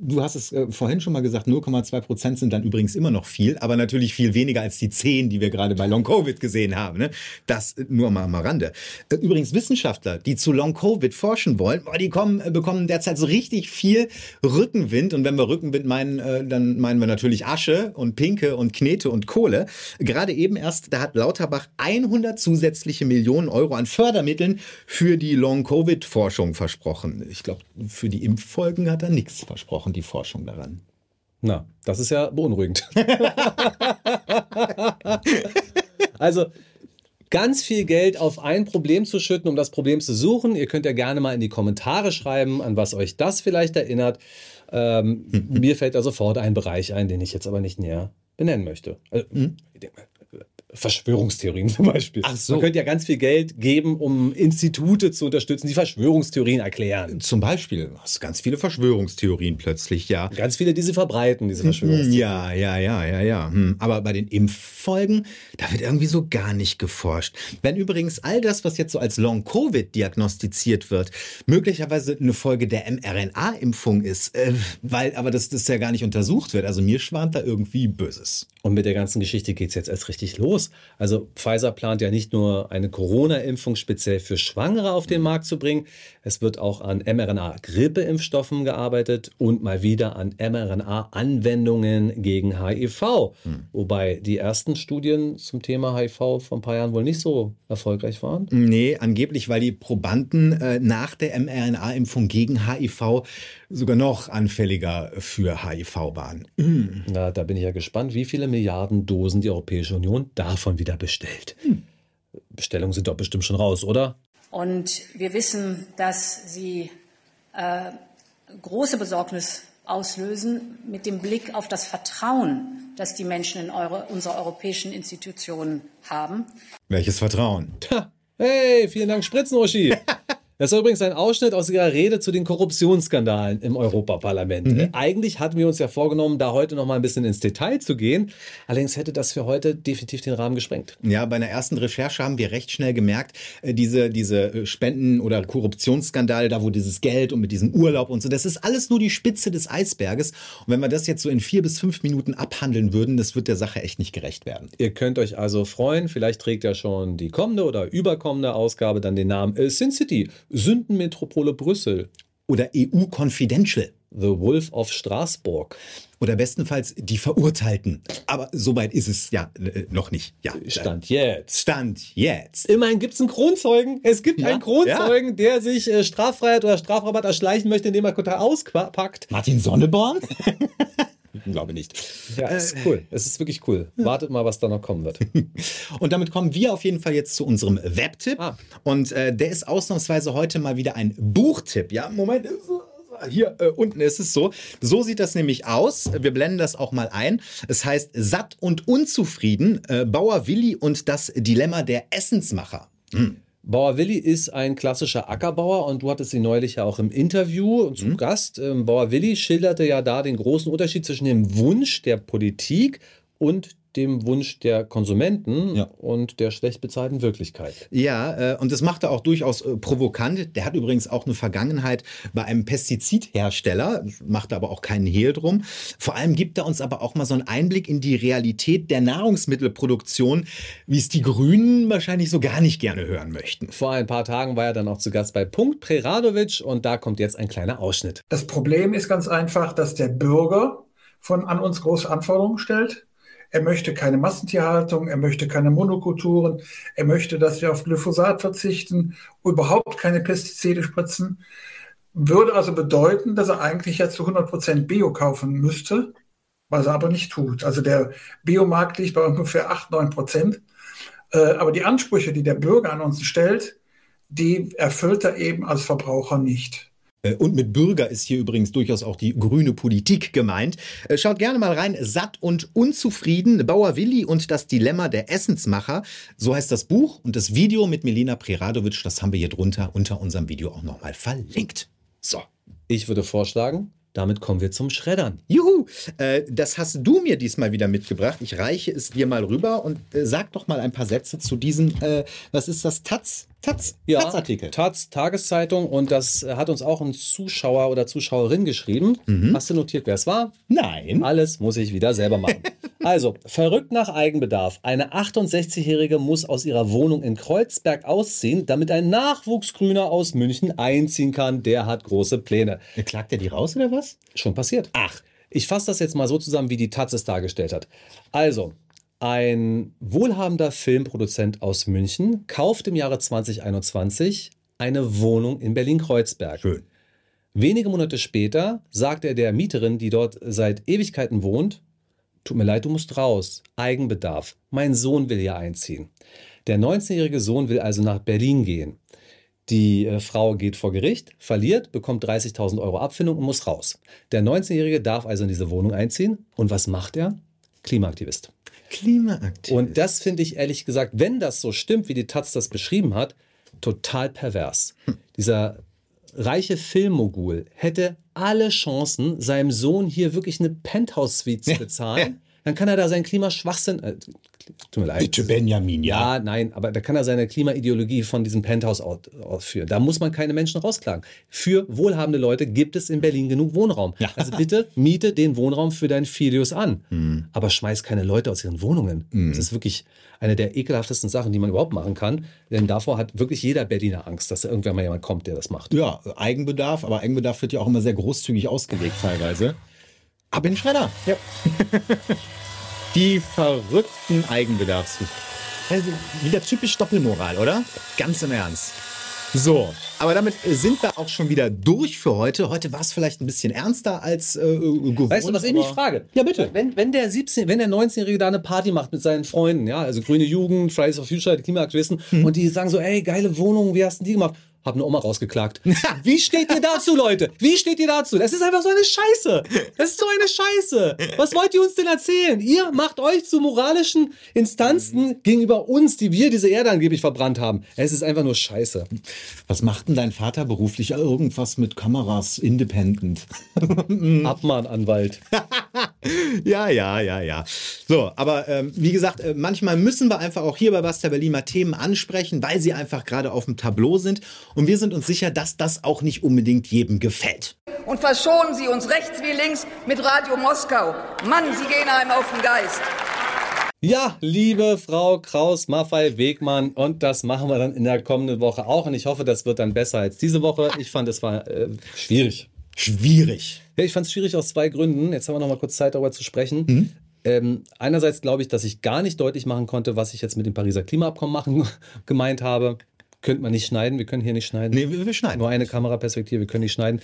du hast es äh, vorhin schon mal gesagt, 0,2 Prozent sind dann übrigens immer noch viel, aber natürlich viel weniger als die 10, die wir gerade bei Long Covid gesehen haben. Ne? Das nur mal am Rande. Äh, übrigens Wissenschaftler, die zu Long Covid forschen wollen, die kommen, äh, bekommen derzeit so richtig viel Rückenwind. Und wenn wir Rückenwind meinen, dann meinen wir natürlich Asche und Pinke und Knete und Kohle. Gerade eben erst, da hat Lauterbach 100 zusätzliche Millionen Euro an Fördermitteln für die Long Covid Forschung versprochen. Ich glaube, für die Impffolgen hat er nichts versprochen, die Forschung daran. Na, das ist ja beunruhigend. also ganz viel Geld auf ein Problem zu schütten, um das Problem zu suchen. Ihr könnt ja gerne mal in die Kommentare schreiben, an was euch das vielleicht erinnert. Ähm, mir fällt da sofort ein Bereich ein, den ich jetzt aber nicht näher benennen möchte. Also, hm? Verschwörungstheorien zum Beispiel. Ach so. Man könnte ja ganz viel Geld geben, um Institute zu unterstützen, die Verschwörungstheorien erklären. Zum Beispiel. Du hast ganz viele Verschwörungstheorien plötzlich, ja. Ganz viele, die sie verbreiten, diese Verschwörungstheorien. Ja, ja, ja, ja, ja. Hm. Aber bei den Impffolgen, da wird irgendwie so gar nicht geforscht. Wenn übrigens all das, was jetzt so als Long-Covid diagnostiziert wird, möglicherweise eine Folge der mRNA-Impfung ist, äh, weil aber das, das ja gar nicht untersucht wird. Also mir schwant da irgendwie Böses. Und mit der ganzen Geschichte geht es jetzt erst richtig los. Also Pfizer plant ja nicht nur eine Corona-Impfung speziell für Schwangere auf den Markt zu bringen, es wird auch an mRNA-Grippeimpfstoffen gearbeitet und mal wieder an mRNA-Anwendungen gegen HIV. Hm. Wobei die ersten Studien zum Thema HIV vor ein paar Jahren wohl nicht so erfolgreich waren. Nee, angeblich, weil die Probanden äh, nach der mRNA-Impfung gegen HIV sogar noch anfälliger für HIV waren. Na, da bin ich ja gespannt, wie viele Milliarden Dosen die Europäische Union davon wieder bestellt. Mhm. Bestellungen sind doch bestimmt schon raus, oder? Und wir wissen, dass sie äh, große Besorgnis auslösen mit dem Blick auf das Vertrauen, das die Menschen in eure, unsere europäischen Institutionen haben. Welches Vertrauen? Hey, vielen Dank, Spritzen-Uschi. Das ist übrigens ein Ausschnitt aus Ihrer Rede zu den Korruptionsskandalen im Europaparlament. Mhm. Eigentlich hatten wir uns ja vorgenommen, da heute noch mal ein bisschen ins Detail zu gehen. Allerdings hätte das für heute definitiv den Rahmen gesprengt. Ja, bei einer ersten Recherche haben wir recht schnell gemerkt, äh, diese, diese äh, Spenden- oder Korruptionsskandale, da wo dieses Geld und mit diesem Urlaub und so, das ist alles nur die Spitze des Eisberges. Und wenn wir das jetzt so in vier bis fünf Minuten abhandeln würden, das wird der Sache echt nicht gerecht werden. Ihr könnt euch also freuen, vielleicht trägt ja schon die kommende oder überkommende Ausgabe dann den Namen äh, Sin City Sündenmetropole Brüssel. Oder EU Confidential. The Wolf of Straßburg. Oder bestenfalls die Verurteilten. Aber soweit ist es ja äh, noch nicht. Ja, Stand jetzt. Stand jetzt. Immerhin gibt es einen Kronzeugen. Es gibt ja, einen Kronzeugen, ja. der sich äh, Straffreiheit oder Strafrabatt erschleichen möchte, indem er total auspackt. Martin Sonneborn? Ich glaube nicht. Ja, ist cool. Es ist wirklich cool. Wartet mal, was da noch kommen wird. Und damit kommen wir auf jeden Fall jetzt zu unserem Webtipp. Ah. Und äh, der ist ausnahmsweise heute mal wieder ein Buchtipp. Ja, Moment. Hier äh, unten ist es so. So sieht das nämlich aus. Wir blenden das auch mal ein. Es heißt Satt und Unzufrieden. Äh, Bauer Willi und das Dilemma der Essensmacher. Hm. Bauer Willi ist ein klassischer Ackerbauer und du hattest ihn neulich ja auch im Interview zu mhm. Gast. Ähm, Bauer Willi schilderte ja da den großen Unterschied zwischen dem Wunsch der Politik und dem Wunsch der Konsumenten ja. und der schlecht bezahlten Wirklichkeit. Ja, äh, und das macht er auch durchaus äh, provokant. Der hat übrigens auch eine Vergangenheit bei einem Pestizidhersteller, macht aber auch keinen Hehl drum. Vor allem gibt er uns aber auch mal so einen Einblick in die Realität der Nahrungsmittelproduktion, wie es die Grünen wahrscheinlich so gar nicht gerne hören möchten. Vor ein paar Tagen war er dann auch zu Gast bei Punkt Preradovic und da kommt jetzt ein kleiner Ausschnitt. Das Problem ist ganz einfach, dass der Bürger von an uns große Anforderungen stellt er möchte keine Massentierhaltung, er möchte keine Monokulturen, er möchte, dass wir auf Glyphosat verzichten, überhaupt keine Pestizide spritzen. Würde also bedeuten, dass er eigentlich jetzt zu 100% Bio kaufen müsste, was er aber nicht tut. Also der Biomarkt liegt bei ungefähr 8, 9 Prozent. Äh, aber die Ansprüche, die der Bürger an uns stellt, die erfüllt er eben als Verbraucher nicht. Äh, Und mit Bürger ist hier übrigens durchaus auch die grüne Politik gemeint. Äh, Schaut gerne mal rein. Satt und unzufrieden. Bauer Willi und das Dilemma der Essensmacher. So heißt das Buch. Und das Video mit Melina Preradovic, das haben wir hier drunter unter unserem Video auch nochmal verlinkt. So. Ich würde vorschlagen, damit kommen wir zum Schreddern. Juhu, äh, das hast du mir diesmal wieder mitgebracht. Ich reiche es dir mal rüber und äh, sag doch mal ein paar Sätze zu diesem, äh, was ist das, Taz? Taz? Ja, Taz-Artikel. Taz, Tageszeitung und das äh, hat uns auch ein Zuschauer oder Zuschauerin geschrieben. Hast du notiert, wer es war? Nein. Alles muss ich wieder selber machen. also, verrückt nach Eigenbedarf. Eine 68-Jährige muss aus ihrer Wohnung in Kreuzberg ausziehen, damit ein Nachwuchsgrüner aus München einziehen kann. Der hat große Pläne. Klagt er die raus oder was? Schon passiert. Ach. Ich fasse das jetzt mal so zusammen, wie die Taz es dargestellt hat. Also, ein wohlhabender Filmproduzent aus München kauft im Jahre 2021 eine Wohnung in Berlin-Kreuzberg. Schön. Wenige Monate später sagt er der Mieterin, die dort seit Ewigkeiten wohnt, tut mir leid, du musst raus. Eigenbedarf. Mein Sohn will hier einziehen. Der 19-jährige Sohn will also nach Berlin gehen. Die äh, Frau geht vor Gericht, verliert, bekommt 30.000 Euro Abfindung und muss raus. Der 19-jährige darf also in diese Wohnung einziehen. Und was macht er? Klimaaktivist. Klimaaktivist. Und das finde ich ehrlich gesagt, wenn das so stimmt, wie die Taz das beschrieben hat, total pervers. Dieser reiche Filmmogul hätte alle Chancen, seinem Sohn hier wirklich eine Penthouse-Suite zu bezahlen. Dann kann er da seinen Klimaschwachsinn, äh, tut mir leid. Bitte, Benjamin, ja. Ja, nein, aber da kann er seine Klimaideologie von diesem Penthouse aus- ausführen. Da muss man keine Menschen rausklagen. Für wohlhabende Leute gibt es in Berlin genug Wohnraum. Also bitte miete den Wohnraum für deinen Filius an. Hm. Aber schmeiß keine Leute aus ihren Wohnungen. Das ist wirklich eine der ekelhaftesten Sachen, die man überhaupt machen kann. Denn davor hat wirklich jeder Berliner Angst, dass da irgendwann mal jemand kommt, der das macht. Ja, Eigenbedarf, aber Eigenbedarf wird ja auch immer sehr großzügig ausgelegt teilweise. Ab in den Schredder. Ja. Die verrückten Eigenbedarfs. Also wieder typisch Doppelmoral, oder? Ganz im Ernst. So, aber damit äh, sind wir auch schon wieder durch für heute. Heute war es vielleicht ein bisschen ernster als äh, gewohnt. Weißt du, was ich mich frage? Ja, bitte. Wenn, wenn der 17, wenn der 19-Jährige da eine Party macht mit seinen Freunden, ja, also Grüne Jugend, Fridays for Future, die Klimaaktivisten, Hm. und die sagen so, ey, geile Wohnung, wie hast du die gemacht? Hab eine Oma rausgeklagt. Wie steht ihr dazu, Leute? Wie steht ihr dazu? Das ist einfach so eine Scheiße. Das ist so eine Scheiße. Was wollt ihr uns denn erzählen? Ihr macht euch zu moralischen Instanzen gegenüber uns, die wir diese Erde angeblich verbrannt haben. Es ist einfach nur Scheiße. Was macht denn dein Vater beruflich? Irgendwas mit Kameras, independent. Abmahnanwalt. Ja, ja, ja, ja. So, aber ähm, wie gesagt, äh, manchmal müssen wir einfach auch hier bei Basta Berlin mal Themen ansprechen, weil sie einfach gerade auf dem Tableau sind. Und wir sind uns sicher, dass das auch nicht unbedingt jedem gefällt. Und verschonen Sie uns rechts wie links mit Radio Moskau. Mann, Sie gehen einem auf den Geist. Ja, liebe Frau Kraus-Maffei-Wegmann, und das machen wir dann in der kommenden Woche auch. Und ich hoffe, das wird dann besser als diese Woche. Ich fand, es war äh, schwierig. Schwierig. Ja, ich fand es schwierig aus zwei Gründen. Jetzt haben wir noch mal kurz Zeit, darüber zu sprechen. Ähm, einerseits glaube ich, dass ich gar nicht deutlich machen konnte, was ich jetzt mit dem Pariser Klimaabkommen machen gemeint habe. Könnte man nicht schneiden, wir können hier nicht schneiden. Nee, wir, wir schneiden. Nur eine Kameraperspektive, wir können nicht schneiden.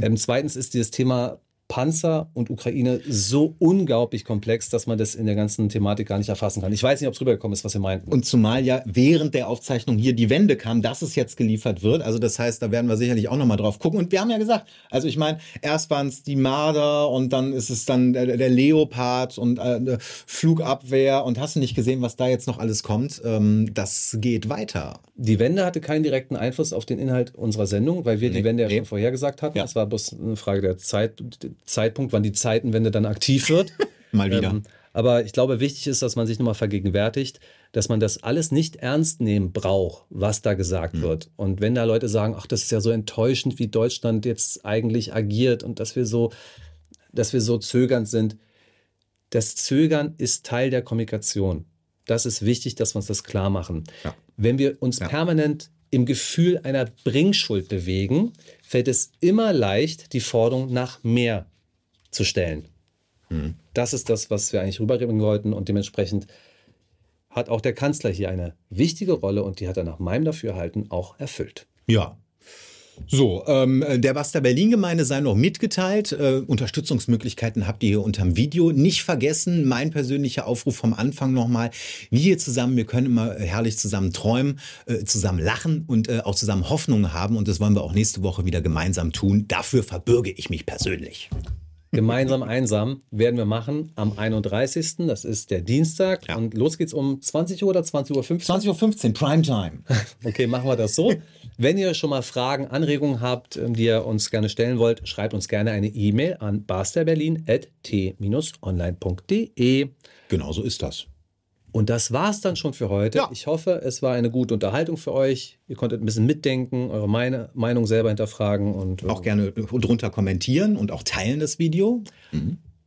ähm, zweitens ist dieses Thema Panzer und Ukraine so unglaublich komplex, dass man das in der ganzen Thematik gar nicht erfassen kann. Ich weiß nicht, ob es rübergekommen ist, was ihr meinten. Und zumal ja während der Aufzeichnung hier die Wende kam, dass es jetzt geliefert wird. Also das heißt, da werden wir sicherlich auch nochmal drauf gucken. Und wir haben ja gesagt, also ich meine, erst waren es die Marder und dann ist es dann der, Leopard und äh, Flugabwehr und hast du nicht gesehen, was da jetzt noch alles kommt? Ähm, das geht weiter. Die Wende hatte keinen direkten Einfluss auf den Inhalt unserer Sendung, weil wir die Wende ja schon vorhergesagt hatten. Das war bloß eine Frage der Zeit, Zeitpunkt, wann die Zeitenwende dann aktiv wird. Mal wieder. Ähm, aber ich glaube, wichtig ist, dass man sich nochmal vergegenwärtigt, dass man das alles nicht ernst nehmen braucht, was da gesagt Hm. wird. Und wenn da Leute sagen, ach, das ist ja so enttäuschend, wie Deutschland jetzt eigentlich agiert und dass wir so, dass wir so zögernd sind. Das Zögern ist Teil der Kommunikation. Das ist wichtig, dass wir uns das klar machen. Wenn wir uns permanent im Gefühl einer Bringschuld bewegen, fällt es immer leicht, die Forderung nach mehr zu stellen. Das ist das, was wir eigentlich rüberbringen wollten und dementsprechend hat auch der Kanzler hier eine wichtige Rolle und die hat er nach meinem Dafürhalten auch erfüllt. Ja. So, ähm, der Basta Berlin Gemeinde sei noch mitgeteilt. Äh, Unterstützungsmöglichkeiten habt ihr hier unterm Video. Nicht vergessen, mein persönlicher Aufruf vom Anfang nochmal. Wir hier zusammen, wir können immer herrlich zusammen träumen, äh, zusammen lachen und äh, auch zusammen Hoffnungen haben. Und das wollen wir auch nächste Woche wieder gemeinsam tun. Dafür verbürge ich mich persönlich. Gemeinsam einsam werden wir machen am 31. Das ist der Dienstag. Und los geht's um 20 Uhr oder 20.15 Uhr? 20.15 Uhr, Primetime. Okay, machen wir das so. Wenn ihr schon mal Fragen, Anregungen habt, ähm, die ihr uns gerne stellen wollt, schreibt uns gerne eine E-Mail an basterberlin.t-online.de. Genau so ist das. Und das war's dann schon für heute. Ich hoffe, es war eine gute Unterhaltung für euch. Ihr konntet ein bisschen mitdenken, eure meine Meinung selber hinterfragen und auch gerne drunter kommentieren und auch teilen das Video.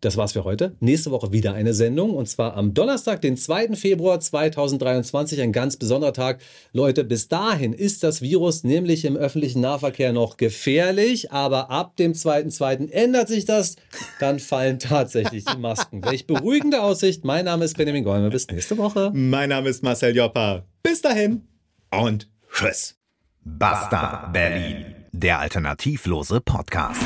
Das war's für heute. Nächste Woche wieder eine Sendung und zwar am Donnerstag, den 2. Februar 2023, ein ganz besonderer Tag. Leute, bis dahin ist das Virus nämlich im öffentlichen Nahverkehr noch gefährlich, aber ab dem 2.2. ändert sich das. Dann fallen tatsächlich die Masken. Welch beruhigende Aussicht. Mein Name ist Benjamin Golme. Bis nächste Woche. Mein Name ist Marcel Joppa. Bis dahin und tschüss. Basta Berlin, der alternativlose Podcast.